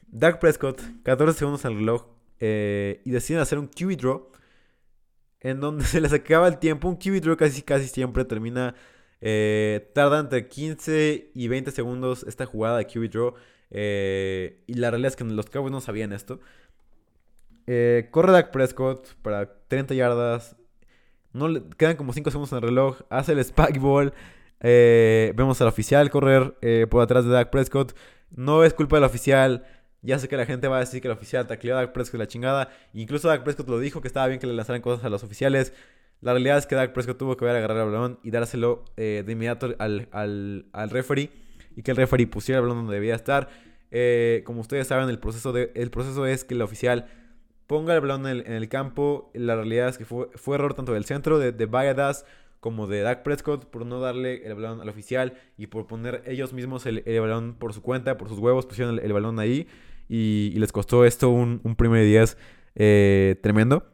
Doug Prescott, 14 segundos al reloj eh, y deciden hacer un QB draw en donde [LAUGHS] se les acaba el tiempo. Un QB draw casi, casi siempre termina. Eh, tarda entre 15 y 20 segundos esta jugada de QB draw. Eh, y la realidad es que los Cowboys no sabían esto. Eh, corre Dak Prescott para 30 yardas. No le, quedan como 5 segundos en el reloj. Hace el spike ball. Eh, vemos al oficial correr eh, por atrás de Dak Prescott. No es culpa del oficial. Ya sé que la gente va a decir que el oficial tacleó a Dak Prescott la chingada. Incluso Dak Prescott lo dijo que estaba bien que le lanzaran cosas a los oficiales. La realidad es que Dak Prescott tuvo que ver agarrar el balón y dárselo de inmediato al, al, al referee. Y que el referee pusiera el balón donde debía estar. como ustedes saben, el proceso, de, el proceso es que el oficial ponga el balón en el, campo. La realidad es que fue, fue error tanto del centro, de, de Valladas, como de Dak Prescott, por no darle el balón al oficial y por poner ellos mismos el, balón por su cuenta, por sus huevos, pusieron el, balón ahí. Y, les costó esto un, un primer 10 eh, tremendo.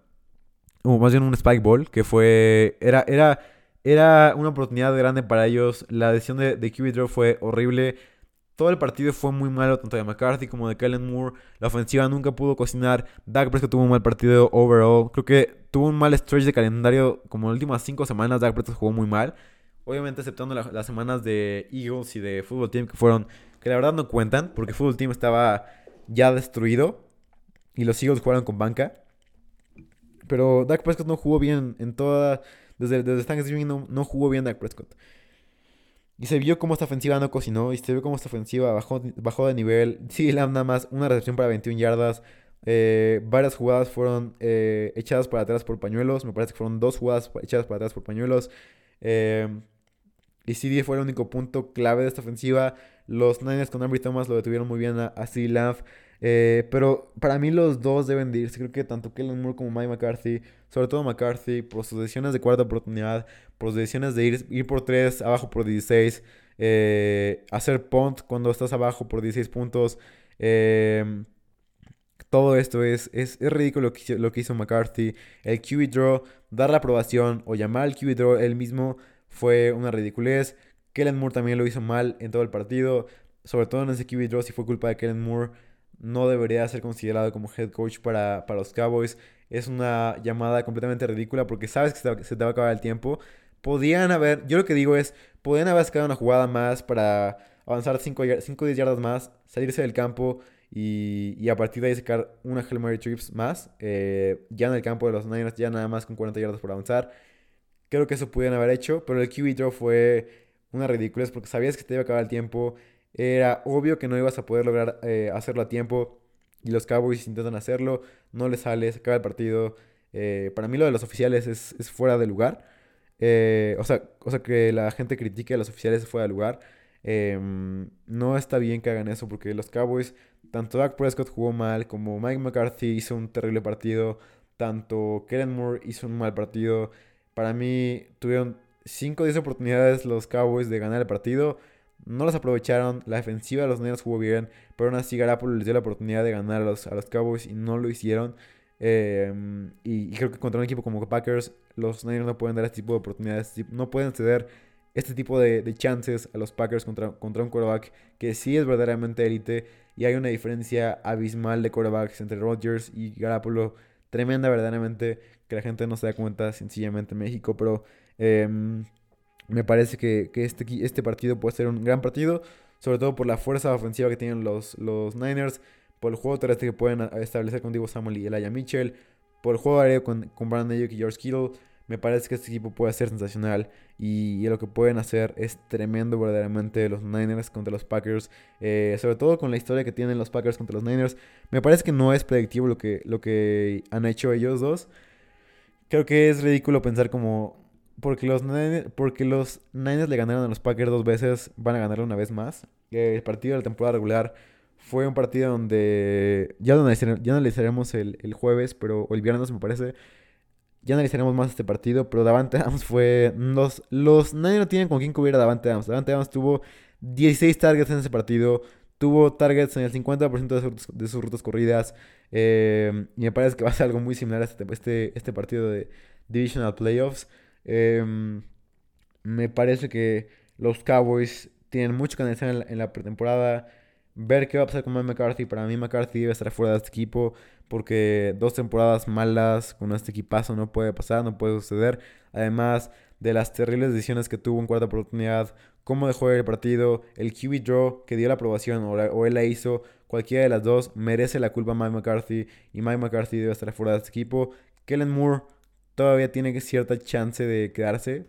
O más bien un spike ball, que fue. Era, era, era una oportunidad grande para ellos. La decisión de, de QB Draw fue horrible. Todo el partido fue muy malo, tanto de McCarthy como de Kellen Moore. La ofensiva nunca pudo cocinar. Dak Prescott tuvo un mal partido overall. Creo que tuvo un mal stretch de calendario. Como las últimas cinco semanas, Dak Prescott jugó muy mal. Obviamente, aceptando las semanas de Eagles y de Football Team, que fueron. que la verdad no cuentan, porque Football Team estaba ya destruido. Y los Eagles jugaron con banca. Pero Dak Prescott no jugó bien en toda. Desde, desde Thanksgiving no, no jugó bien Dak Prescott. Y se vio cómo esta ofensiva no cocinó. Y se vio cómo esta ofensiva bajó, bajó de nivel. Sí, nada más una recepción para 21 yardas. Eh, varias jugadas fueron eh, echadas para atrás por pañuelos. Me parece que fueron dos jugadas echadas para atrás por pañuelos. Eh, y CD fue el único punto clave de esta ofensiva. Los Niners con Ambry Thomas lo detuvieron muy bien a, a CD eh, pero para mí los dos deben de irse. Creo que tanto Kellen Moore como Mike McCarthy, sobre todo McCarthy, por sus decisiones de cuarta oportunidad, por decisiones de ir, ir por 3, abajo por 16, eh, hacer punt cuando estás abajo por 16 puntos. Em, todo esto es, es, ridículo lo que, lo que hizo McCarthy. El QB draw, dar la aprobación o llamar al QB draw él mismo fue una ridiculez. Kellen Moore también lo hizo mal en todo el partido. Sobre todo en ese QB draw, si fue culpa de Kellen Moore no debería ser considerado como head coach para, los Cowboys. Es una llamada completamente ridícula porque sabes que se te, va a acabar el tiempo. Podían haber, yo lo que digo es, podían haber sacado una jugada más para avanzar 5 o 10 yardas más, salirse del campo y, a partir de ahí sacar una Hail Mary Trips más. Eh, ya en el campo de los Niners, ya nada más con 40 yardas por avanzar. Creo que eso pudieran haber hecho, pero el QB draw fue una ridiculez porque sabías que te iba a acabar el tiempo era obvio que no ibas a poder lograr eh, hacerlo a tiempo. Y los Cowboys intentan hacerlo. No les sale, se acaba el partido. Eh, para mí lo de los oficiales es, fuera de lugar. Eh, o, sea, o sea, que la gente critique a los oficiales es fuera de lugar. Em, no está bien que hagan eso porque los Cowboys, tanto Dak Prescott jugó mal como Mike McCarthy hizo un terrible partido. Tanto Kellen Moore hizo un mal partido. Para mí tuvieron 5 o 10 oportunidades los Cowboys de ganar el partido no las aprovecharon. La defensiva de los Niners jugó bien. Pero aún así Garapolo les dio la oportunidad de ganar a los, a los Cowboys y no lo hicieron. Em, y, creo que contra un equipo como Packers, los Niners no pueden dar este tipo de oportunidades. No pueden ceder este tipo de, chances a los Packers contra, contra un quarterback que sí es verdaderamente élite. Y hay una diferencia abismal de quarterbacks entre Rodgers y Garapolo. Tremenda verdaderamente que la gente no se da cuenta sencillamente en México. Pero... Em, me parece que, este, este partido puede ser un gran partido, sobre todo por la fuerza ofensiva que tienen los, los Niners, por el juego terrestre que pueden establecer con Diego Samuel y Elijah Mitchell, por el juego aéreo con, con Brandon y George Kittle. Me parece que este equipo puede ser sensacional y, lo que pueden hacer es tremendo verdaderamente los Niners contra los Packers, eh, sobre todo con la historia que tienen los Packers contra los Niners. Me parece que no es predictivo lo que, lo que han hecho ellos dos. Creo que es ridículo pensar como porque los, Niners, porque los Niners le ganaron a los Packers dos veces, van a ganarle una vez más. El partido de la temporada regular fue un partido donde ya, ya analizaremos el, el jueves, pero, o el viernes me parece. Ya analizaremos más este partido, pero Davante [LAUGHS] Adams fue... Los, los Niners no tienen con quién cubrir a Davante Adams. Davante Adams tuvo 16 targets en ese partido. Tuvo targets en el 50% de sus, de sus rutas corridas. Eh, y me parece que va a ser algo muy similar a este, este, este partido de Divisional Playoffs. Em, me parece que los Cowboys tienen mucho que analizar en la, pretemporada. Ver qué va a pasar con Mike McCarthy. Para mí, McCarthy debe estar fuera de este equipo. Porque dos temporadas malas con este equipazo no puede pasar, no puede suceder. Además, de las terribles decisiones que tuvo en cuarta oportunidad, cómo dejó el partido, el QB draw que dio la aprobación o, él la hizo, cualquiera de las dos merece la culpa Mike McCarthy y Mike McCarthy debe estar fuera de este equipo. Kellen Moore todavía tiene cierta chance de quedarse,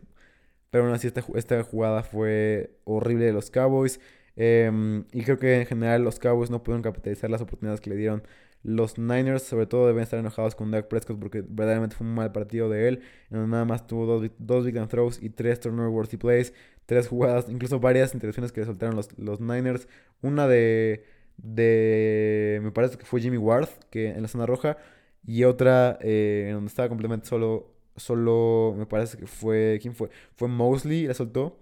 pero aún así esta, esta jugada fue horrible de los Cowboys. Em, y creo que en general los Cowboys no pudieron capitalizar las oportunidades que le dieron. Los Niners sobre todo deben estar enojados con Dak Prescott porque verdaderamente fue un mal partido de él. En nada más tuvo dos, dos big throws y tres turnover worthy plays. Tres jugadas, incluso varias interacciones que le soltaron los, los Niners. Una de, de, me parece que fue Jimmy Ward, que en la zona roja. Y otra eh, donde estaba completamente solo, solo, me parece que fue, ¿quién fue? Fue Mosley, la soltó.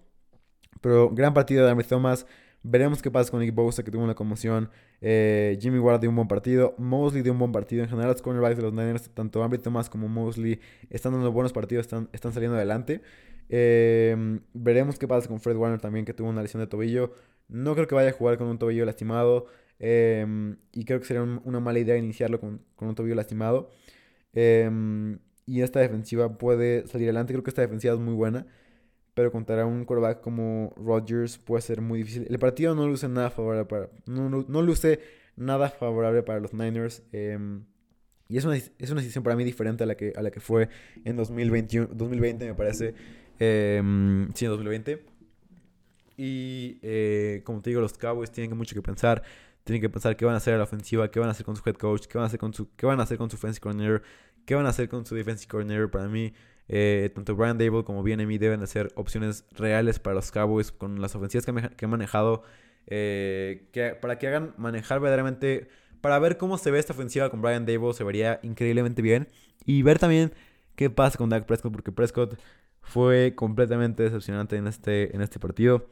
Pero gran partido de Amy Thomas. Veremos qué pasa con Nick Bosa, que tuvo una conmoción. Eh, Jimmy Ward dio un buen partido. Mosley dio un buen partido. En general, los cornerbacks de los Niners, tanto Ambry Thomas como Mosley, están dando buenos partidos, están, están saliendo adelante. Eh, veremos qué pasa con Fred Warner también, que tuvo una lesión de tobillo. No creo que vaya a jugar con un tobillo lastimado. Eh, y creo que sería una mala idea iniciarlo con, con un tobillo lastimado. y esta defensiva puede salir adelante. Creo que esta defensiva es muy buena pero contra un quarterback como Rodgers puede ser muy difícil. El partido no luce nada favorable para, no, no, luce nada favorable para los Niners. Em, y es una, es una decisión para mí diferente a la que, a la que fue en 2021, 2020, me parece. Eh, sí, en 2020. Y eh, como te digo, los Cowboys tienen mucho que pensar. Tienen que pensar qué van a hacer a la ofensiva, qué van a hacer con su head coach, qué van a hacer con su, qué van a hacer con su defensive coordinator, qué van a hacer con su defensive coordinator. Para mí, eh, tanto Brian Dable como BNM deben de ser opciones reales para los Cowboys con las ofensivas que, han manejado. Eh, que, para que hagan manejar verdaderamente. Para ver cómo se ve esta ofensiva con Brian Dable se vería increíblemente bien. Y ver también qué pasa con Dak Prescott. Porque Prescott fue completamente decepcionante en este, en este partido.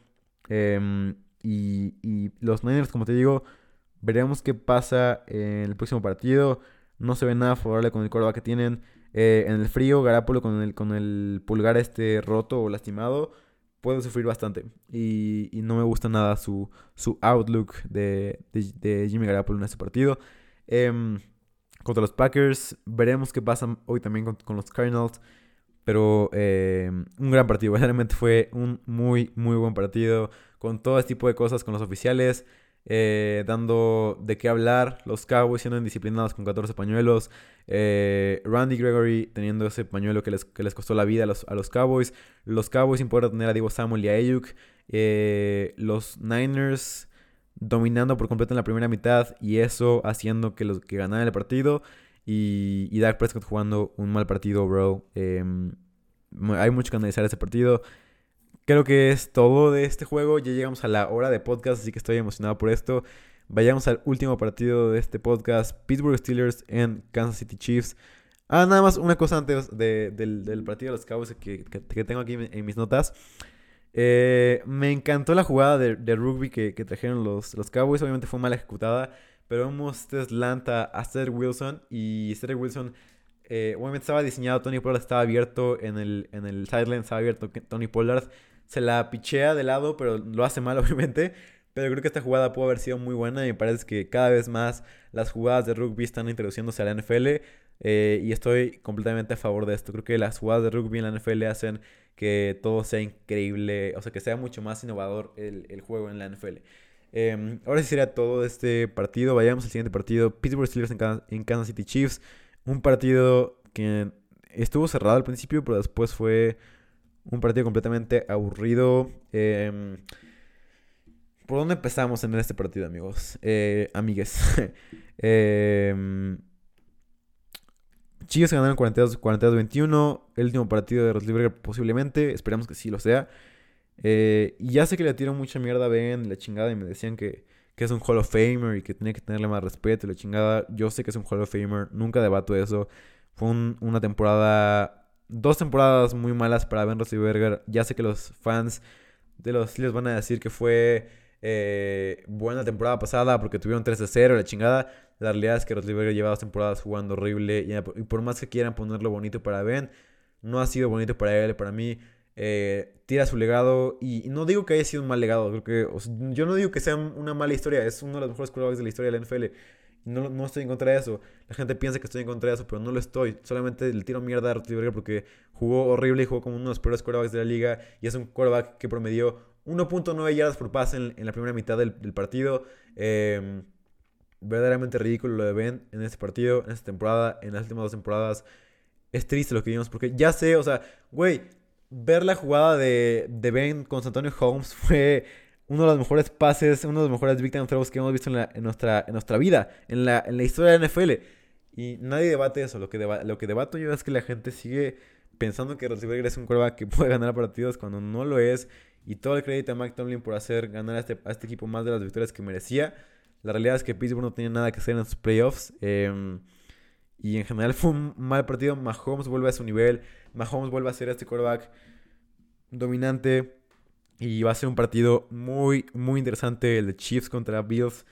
Em, y, y, los Niners, como te digo, veremos qué pasa en el próximo partido. No se ve nada favorable con el quarterback que tienen. Eh, en el frío, Garapolo con el, con el pulgar este roto o lastimado puede sufrir bastante. Y, no me gusta nada su, su outlook de, Jimmy Garapolo en este partido. Em, contra los Packers, veremos qué pasa hoy también con, los Cardinals. Pero em, un gran partido, [LAUGHS] realmente fue un muy, muy buen partido. Con todo este tipo de cosas, con los oficiales. Eh, dando de qué hablar. Los Cowboys siendo indisciplinados con 14 pañuelos. Eh, Randy Gregory teniendo ese pañuelo que les, que les costó la vida a los, a los, Cowboys. Los Cowboys sin poder tener a Divo Samuel y a Ayuk. Eh, los Niners dominando por completo en la primera mitad y eso haciendo que, los, que ganaran el partido. Y, y Dak Prescott jugando un mal partido, bro. Em, hay mucho que analizar ese partido. Creo que es todo de este juego. Ya llegamos a la hora de podcast, así que estoy emocionado por esto. Vayamos al último partido de este podcast. Pittsburgh Steelers en Kansas City Chiefs. Ah, nada más una cosa antes del, partido de los Cowboys que, tengo aquí en mis notas. Eh, me encantó la jugada de, rugby que, trajeron los, los Cowboys. Obviamente fue mal ejecutada. Pero vemos slant a, Cedric Wilson. Y Cedric Wilson, eh, obviamente estaba diseñado. Tony Pollard estaba abierto en el, en el sideline. Estaba abierto Tony Pollard. Se la pichea de lado, pero lo hace mal, [LAUGHS] obviamente. Pero creo que esta jugada pudo haber sido muy buena y me parece que cada vez más las jugadas de rugby están introduciéndose a la NFL eh, y estoy completamente a favor de esto. Creo que las jugadas de rugby en la NFL hacen que todo sea increíble, o sea, que sea mucho más innovador el, juego en la NFL. Em, ahora sí sería todo de este partido. Vayamos al siguiente partido. Pittsburgh Steelers en Kansas City Chiefs. Un partido que estuvo cerrado al principio, pero después fue un partido completamente aburrido. Eh, ¿Por dónde empezamos en este partido, amigos? Eh, amigues. [LAUGHS] eh, Chivas ganaron 42-21. el último partido de Rosliberger posiblemente. Esperamos que sí lo sea. Eh, y ya sé que le tiro mucha mierda a Ben, la chingada, y me decían que, que, es un Hall of Famer y que tenía que tenerle más respeto la chingada. Yo sé que es un Hall of Famer, nunca debato eso. Fue una temporada, dos temporadas muy malas para Ben Roethlisberger. Ya sé que los fans de los Steelers van a decir que fue eh, buena temporada pasada porque tuvieron 3 0, la chingada. La realidad es que Rotliberger lleva dos temporadas jugando horrible y, por más que quieran ponerlo bonito para Ben, no ha sido bonito para él, para mí. Eh, tira su legado y, no digo que haya sido un mal legado, creo que yo no digo que sea una mala historia, es uno de los mejores jugadores de la historia de la NFL no, no estoy en contra de eso. La gente piensa que estoy en contra de eso, pero no lo estoy. Solamente le tiro mierda a Roethlisberger porque jugó horrible y jugó como uno de los peores quarterbacks de la liga. Y es un quarterback que promedió 1.9 yardas por pase en, la primera mitad del, partido. Em, verdaderamente ridículo lo de Ben en este partido, en esta temporada, en las últimas dos temporadas. Es triste lo que vimos porque ya sé, o sea, güey, ver la jugada de, de Ben con Antonio Holmes [LAUGHS] fue uno de los mejores pases, uno de los mejores victim throws que hemos visto en, nuestra, en nuestra vida, en la, en la historia de la NFL. Y nadie debate eso. Lo que, lo que debato yo es que la gente sigue pensando que Roethlisberger es un quarterback que [LAUGHS] puede ganar partidos cuando no lo es. Y todo el crédito a Mike Tomlin por hacer ganar a este, a este equipo más de las victorias que merecía. La realidad es que Pittsburgh no tenía nada que hacer en sus playoffs. Em, y en general fue un mal partido. Mahomes vuelve a su nivel. Mahomes vuelve a ser este quarterback dominante. Y va a ser un partido muy, muy interesante el de Chiefs contra Bills.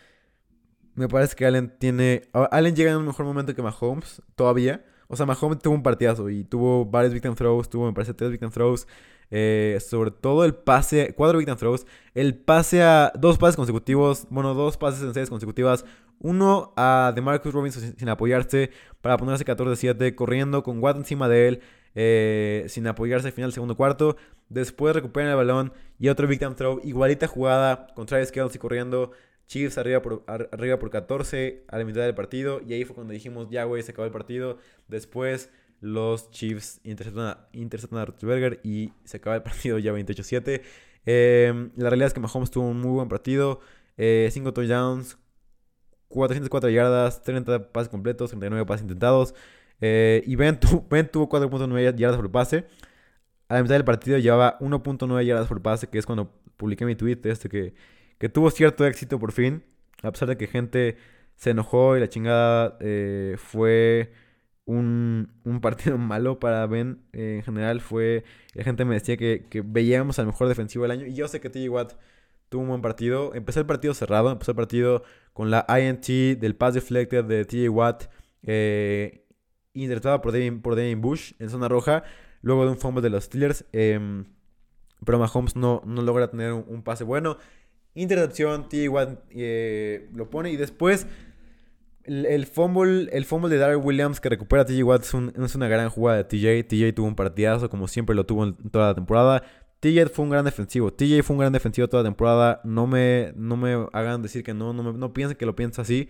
Me parece que Allen tiene... Allen llega en un mejor momento que Mahomes, todavía. O sea, Mahomes tuvo un partidazo y tuvo varios victim throws, tuvo, me parece, tres victim throws. Eh, sobre todo el pase, cuatro victim throws. El pase a dos pases consecutivos, bueno, dos pases en series consecutivas. Uno a DeMarcus Robinson sin, apoyarse para ponerse 14-7, corriendo con Watt encima de él. Eh, sin apoyarse al final segundo cuarto. Después recuperan el balón y otro victim throw. Igualita jugada con Travis Kelsey corriendo. Chiefs arriba por, arriba por 14 a la mitad del partido. Y ahí fue cuando dijimos, ya güey, se acabó el partido. Después los Chiefs interceptan a, interceptan a y se acaba el [LAUGHS] partido ya 28-7. Em, la realidad es que Mahomes tuvo un muy buen partido. 5 eh, touchdowns, 404 yardas, 30 pases completos, 39 pases intentados. Eh, y Ben, [LAUGHS] ben tuvo 4.9 yardas por pase. A la mitad del partido llevaba 1.9 yardas por pase, que es cuando publiqué mi tweet este que, que tuvo cierto éxito por fin. A pesar de que gente se enojó y la chingada eh, fue un, [LAUGHS] partido malo para Ben. En general fue... La gente me decía que, que, veíamos al mejor defensivo del año. Y yo sé que TJ Watt tuvo un buen partido. Empezó el partido cerrado. Empezó el partido con la INT del pass deflected de TJ Watt. Eh, interpretada por Devin, por Bush en zona roja. Luego de un fumble de los Steelers. Em, pero Mahomes no, no logra tener un, pase bueno. Intercepción, TJ Watt eh, lo pone. Y después el, fumble, el fumble de Darrell Williams que recupera a TJ Watt es, una gran jugada de TJ. TJ tuvo un partidazo como siempre lo tuvo en toda la temporada. TJ fue un gran defensivo. TJ fue un gran defensivo toda la temporada. No me, no me hagan decir que no. No, no piensen que lo piensa así.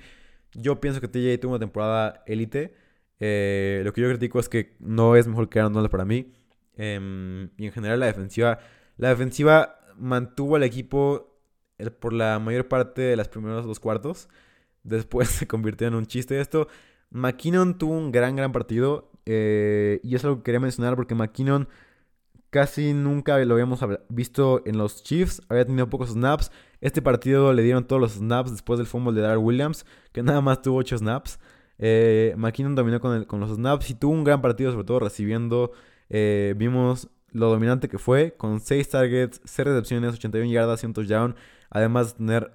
Yo pienso que TJ tuvo una temporada élite. Eh, lo que yo critico es que no es mejor que Aaron Donald para mí. Em, y en general la defensiva. La defensiva mantuvo al equipo por la mayor parte de las primeros dos cuartos. Después [LAUGHS] se convirtió en un chiste esto. McKinnon tuvo un gran, gran partido. Eh, y es algo que quería mencionar porque McKinnon casi nunca lo habíamos visto en los Chiefs. Había tenido pocos snaps. Este partido le dieron todos los snaps después del fumble de Darrell Williams, que nada más tuvo 8 snaps. Eh, McKinnon dominó con, los snaps y tuvo un gran partido, sobre todo recibiendo. Eh, vimos lo dominante que fue, con 6 targets, 6 recepciones, 81 yardas y un. Además de tener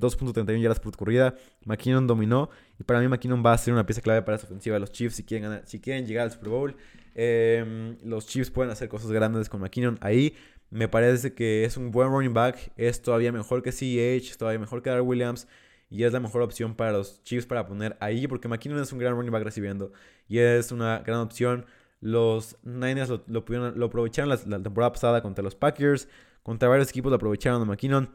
2.31 eh, yardas por corrida, McKinnon dominó. Y para mí McKinnon va a ser una pieza clave para esa ofensiva de los Chiefs si quieren, llegar al Super Bowl. Em, los Chiefs pueden hacer cosas grandes con McKinnon ahí. Me parece que es un buen running back. Es todavía mejor que CEH, es todavía mejor que Darrell Williams. Y es la mejor opción para los Chiefs para poner ahí. Porque McKinnon es un gran running back recibiendo. Y es una gran opción. Los Niners lo, lo, aprovecharon la, la, temporada pasada contra los Packers. Contra varios equipos lo aprovecharon a McKinnon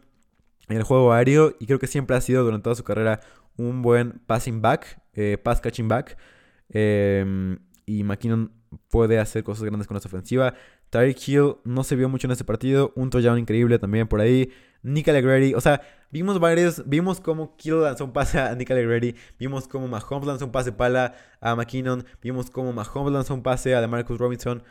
en el juego aéreo y creo que siempre ha sido durante toda su carrera un buen passing back, eh, pass catching back. Em, y McKinnon puede hacer cosas grandes con esta ofensiva. Tyreek Hill no se vio mucho en este partido. Un touchdown increíble también por ahí. Nick Allegretti, o sea, vimos varios, vimos cómo Kill lanzó un pase a Nick Allegretti, vimos cómo Mahomes lanzó un pase pala a McKinnon, vimos cómo Mahomes lanzó un pase a Marcus Robinson,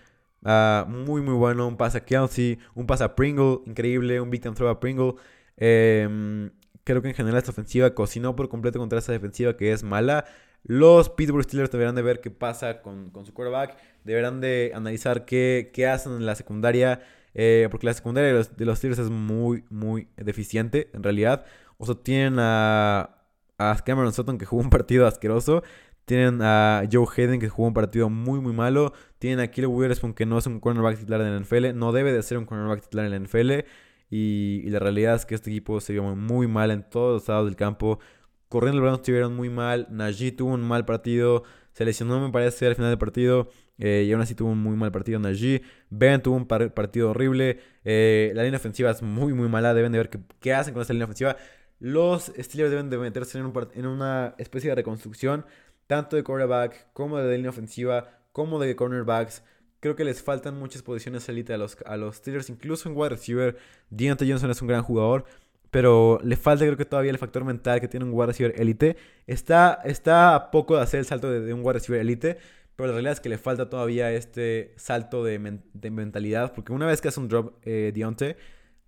uh, muy muy bueno, un pase a Kelsey, un pase a Pringle, increíble, un beat and throw a Pringle. Em, creo que en general esta ofensiva cocinó por completo contra esa defensiva que es mala. Los Pittsburgh Steelers deberán de ver qué pasa con, su quarterback. Deberán de analizar qué, hacen en la secundaria. Eh, porque la secundaria de los, de es muy, muy deficiente en realidad. O sea, tienen a, a Cameron Sutton que jugó un partido asqueroso. Tienen a Joe Hayden que jugó un partido muy, muy malo. Tienen a Kilo Witherspoon que no es un cornerback titular en la NFL. No debe de ser un cornerback titular en la NFL. Y, la realidad es que este equipo se vio muy mal en todos los lados del campo. corriendo el balón estuvieron muy mal. Najee tuvo un mal partido. Se lesionó, me parece, al final del partido. Eh, y aún así tuvo un muy mal partido Najee. Ben tuvo un partido horrible. Eh, la línea ofensiva es muy, muy mala. Deben de ver qué, hacen con esa línea ofensiva. Los Steelers deben de meterse en, en una especie de reconstrucción. Tanto de quarterback como de línea ofensiva. Como de cornerbacks. Creo que les faltan muchas posiciones elite a los, a los Steelers. Incluso en wide receiver. Deontay Johnson es un gran jugador pero le falta creo que todavía el factor mental que tiene un wide receiver elite. Está, está a poco de hacer el salto de, un wide receiver elite, pero la realidad es que le falta todavía este salto de, mentalidad, porque una vez que hace un drop eh, Deontay,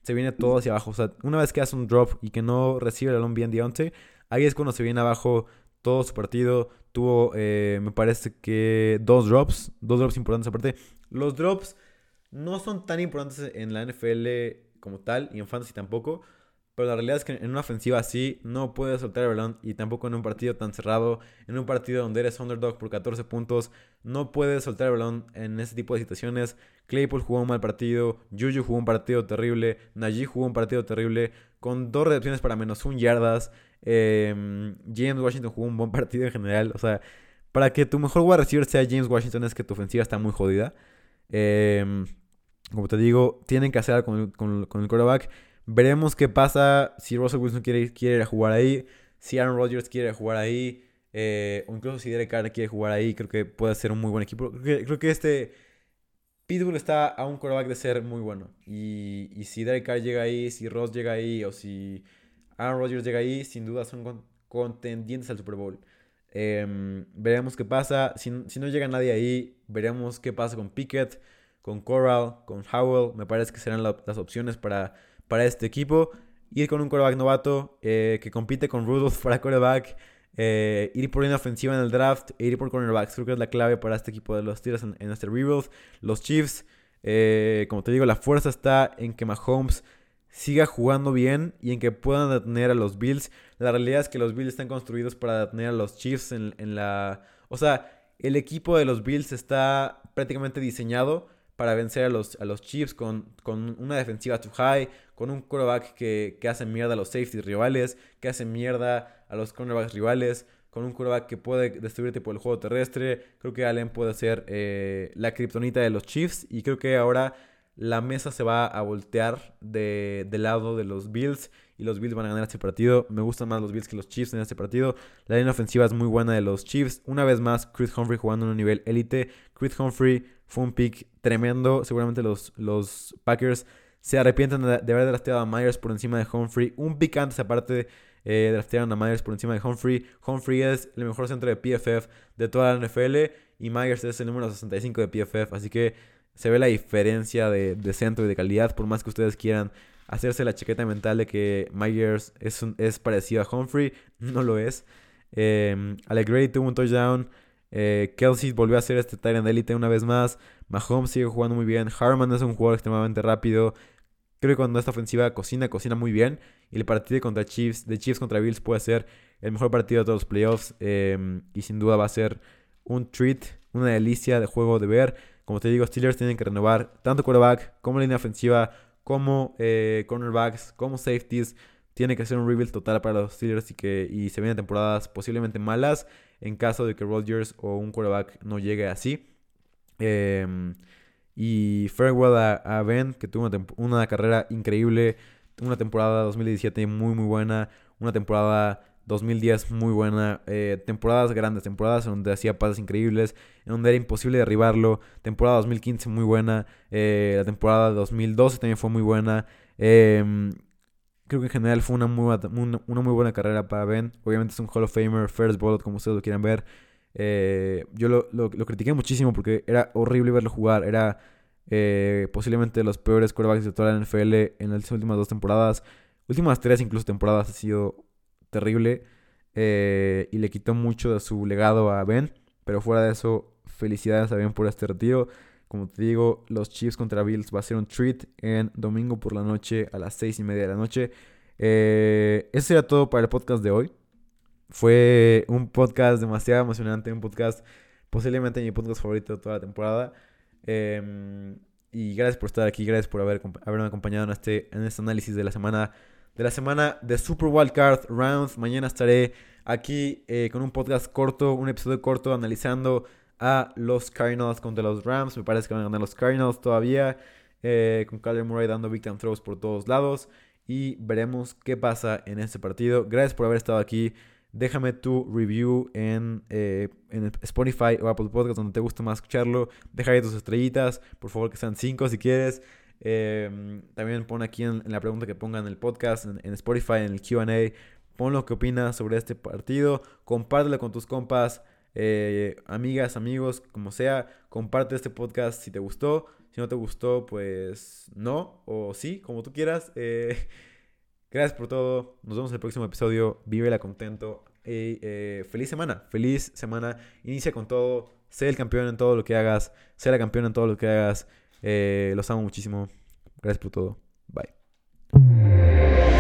se viene todo hacia abajo. O sea, una vez que hace un drop y que no recibe el balón bien Deontay, ahí es cuando se viene abajo todo su partido. Tuvo, eh, me parece que dos drops, dos drops importantes aparte. Los drops no son tan importantes en la NFL como tal, y en Fantasy tampoco. Pero la realidad es que en una ofensiva así no puedes soltar el balón y tampoco en un partido tan cerrado, en un partido donde eres underdog por 14 puntos, no puedes soltar el balón en ese tipo de situaciones. Claypool jugó un mal partido, Juju jugó un partido terrible, Najee jugó un partido terrible, con dos recepciones para menos un yardas. Em, James Washington jugó un buen partido en general. O sea, para que tu mejor wide receiver sea James Washington es que tu ofensiva está muy jodida. Em, como te digo, tienen que hacer con, con el quarterback. Veremos qué pasa si Russell Wilson quiere, quiere jugar ahí, si Aaron Rodgers quiere jugar ahí, eh, o incluso si Derek Carr quiere jugar ahí. Creo que puede ser un muy buen equipo. Creo que, este Pitbull está a un quarterback de ser muy bueno. Y, y, si Derek Carr llega ahí, si Ross llega ahí, o si Aaron Rodgers llega ahí, sin duda son contendientes al Super Bowl. Em, veremos qué pasa. Si, si, no llega nadie ahí, veremos qué pasa con Pickett, con Corral, con Howell. Me parece que serán las opciones para para este equipo. Ir con un coreback novato eh, que compite con Rudolph para coreback. Eh, ir por una ofensiva en el draft e ir por cornerbacks. Creo que es la clave para este equipo de los Steelers en, este rebuild. Los Chiefs, eh, como te digo, la fuerza está en que Mahomes siga jugando bien y en que puedan detener a los Bills. La realidad es que los Bills están construidos para detener a los Chiefs en, en la... O sea, el equipo de los Bills está prácticamente diseñado para vencer a los, a los Chiefs con, con una defensiva too high, con un quarterback que, que hace mierda a los safeties rivales, que hace mierda a los cornerbacks rivales, con un quarterback que puede destruirte por el juego terrestre. Creo que Allen puede ser eh, la kriptonita de los Chiefs y creo que ahora la mesa se va a voltear de, del lado de los Bills y los Bills van a ganar este partido. Me gustan más los Bills que los Chiefs en este partido. La línea ofensiva es muy buena de los Chiefs. Una vez más, Chris Humphrey jugando en un nivel élite. Chris Humphrey fue un pick tremendo. Seguramente los, los Packers se arrepienten de, haber drafteado a Myers por encima de Humphrey. Un pick antes, aparte, eh, draftearon a Myers por encima de Humphrey. Humphrey es el mejor centro de PFF de toda la NFL. Y Myers es el número 65 de PFF. Así que se ve la diferencia de, centro y de calidad. Por más que ustedes quieran hacerse la chaqueta mental de que Myers es, es parecido a Humphrey, no lo es. Eh, tuvo un touchdown. Eh, Kelsey volvió a ser este Tyrant Elite una vez más. Mahomes sigue jugando muy bien. Harman es un jugador extremadamente rápido. Creo que cuando esta ofensiva cocina, cocina muy bien. Y el partido contra Chiefs, de Chiefs contra Bills puede ser el mejor partido de todos los playoffs. Em, y sin duda va a ser un treat, una delicia de juego de ver. Como te digo, Steelers tienen que renovar tanto quarterback como línea ofensiva, como eh, cornerbacks, como safeties. Tiene que ser un rebuild total para los Steelers y que y se vienen temporadas posiblemente malas en caso de que Rodgers o un quarterback no llegue así. Em, y farewell a, Ben, que tuvo una, carrera increíble, una temporada 2017 muy muy buena, una temporada 2010 muy buena, eh, temporadas grandes, temporadas en donde hacía pases increíbles, en donde era imposible derribarlo, temporada 2015 muy buena, eh, la temporada 2012 también fue muy buena. Em, creo que en general fue una muy, una, muy buena carrera para Ben. Obviamente es un Hall of Famer, first ballot, como ustedes lo quieran ver. Eh, yo lo, lo, critiqué muchísimo porque era horrible verlo jugar. Era eh, posiblemente de los peores quarterbacks de toda la NFL en las últimas dos temporadas. Últimas tres incluso temporadas ha sido terrible. Eh, y le quitó mucho de su legado a Ben. Pero fuera de eso, felicidades a Ben por este retiro. Como te digo, los Chiefs contra Bills va a ser un treat en domingo por la noche a las seis y media de la noche. Eso sería todo para el podcast de hoy. Fue un podcast demasiado emocionante, un podcast posiblemente mi podcast favorito de toda la temporada. Em, y gracias por estar aquí, gracias por haber, haberme acompañado en este, en este análisis de la semana de la semana de Super Wild Card Round. Mañana estaré aquí eh, con un podcast corto, un episodio corto analizando a los Cardinals contra los Rams. Me parece que van a ganar los Cardinals todavía. Eh, con Kyler Murray dando big time throws por todos lados. Y veremos qué pasa en este partido. Gracias por haber estado aquí. Déjame tu review en, eh, en Spotify o Apple Podcast, donde te gusta más escucharlo. Deja ahí tus estrellitas. Por favor, que sean cinco si quieres. Em, también pon aquí en, la pregunta que pongan en el podcast, en, Spotify, en el QA. Pon lo que opinas sobre este partido. Compártelo con tus compas, eh, amigas, amigos, como sea. Comparte este podcast si te gustó. Si no te gustó, pues no. O sí, como tú quieras. Eh, gracias por todo. Nos vemos en el próximo episodio. Vívela contento. Y eh, feliz semana. Feliz semana. Inicia con todo. Sé el campeón en todo lo que hagas. Sé la campeona en todo lo que hagas. Eh, los amo muchísimo. Gracias por todo. Bye.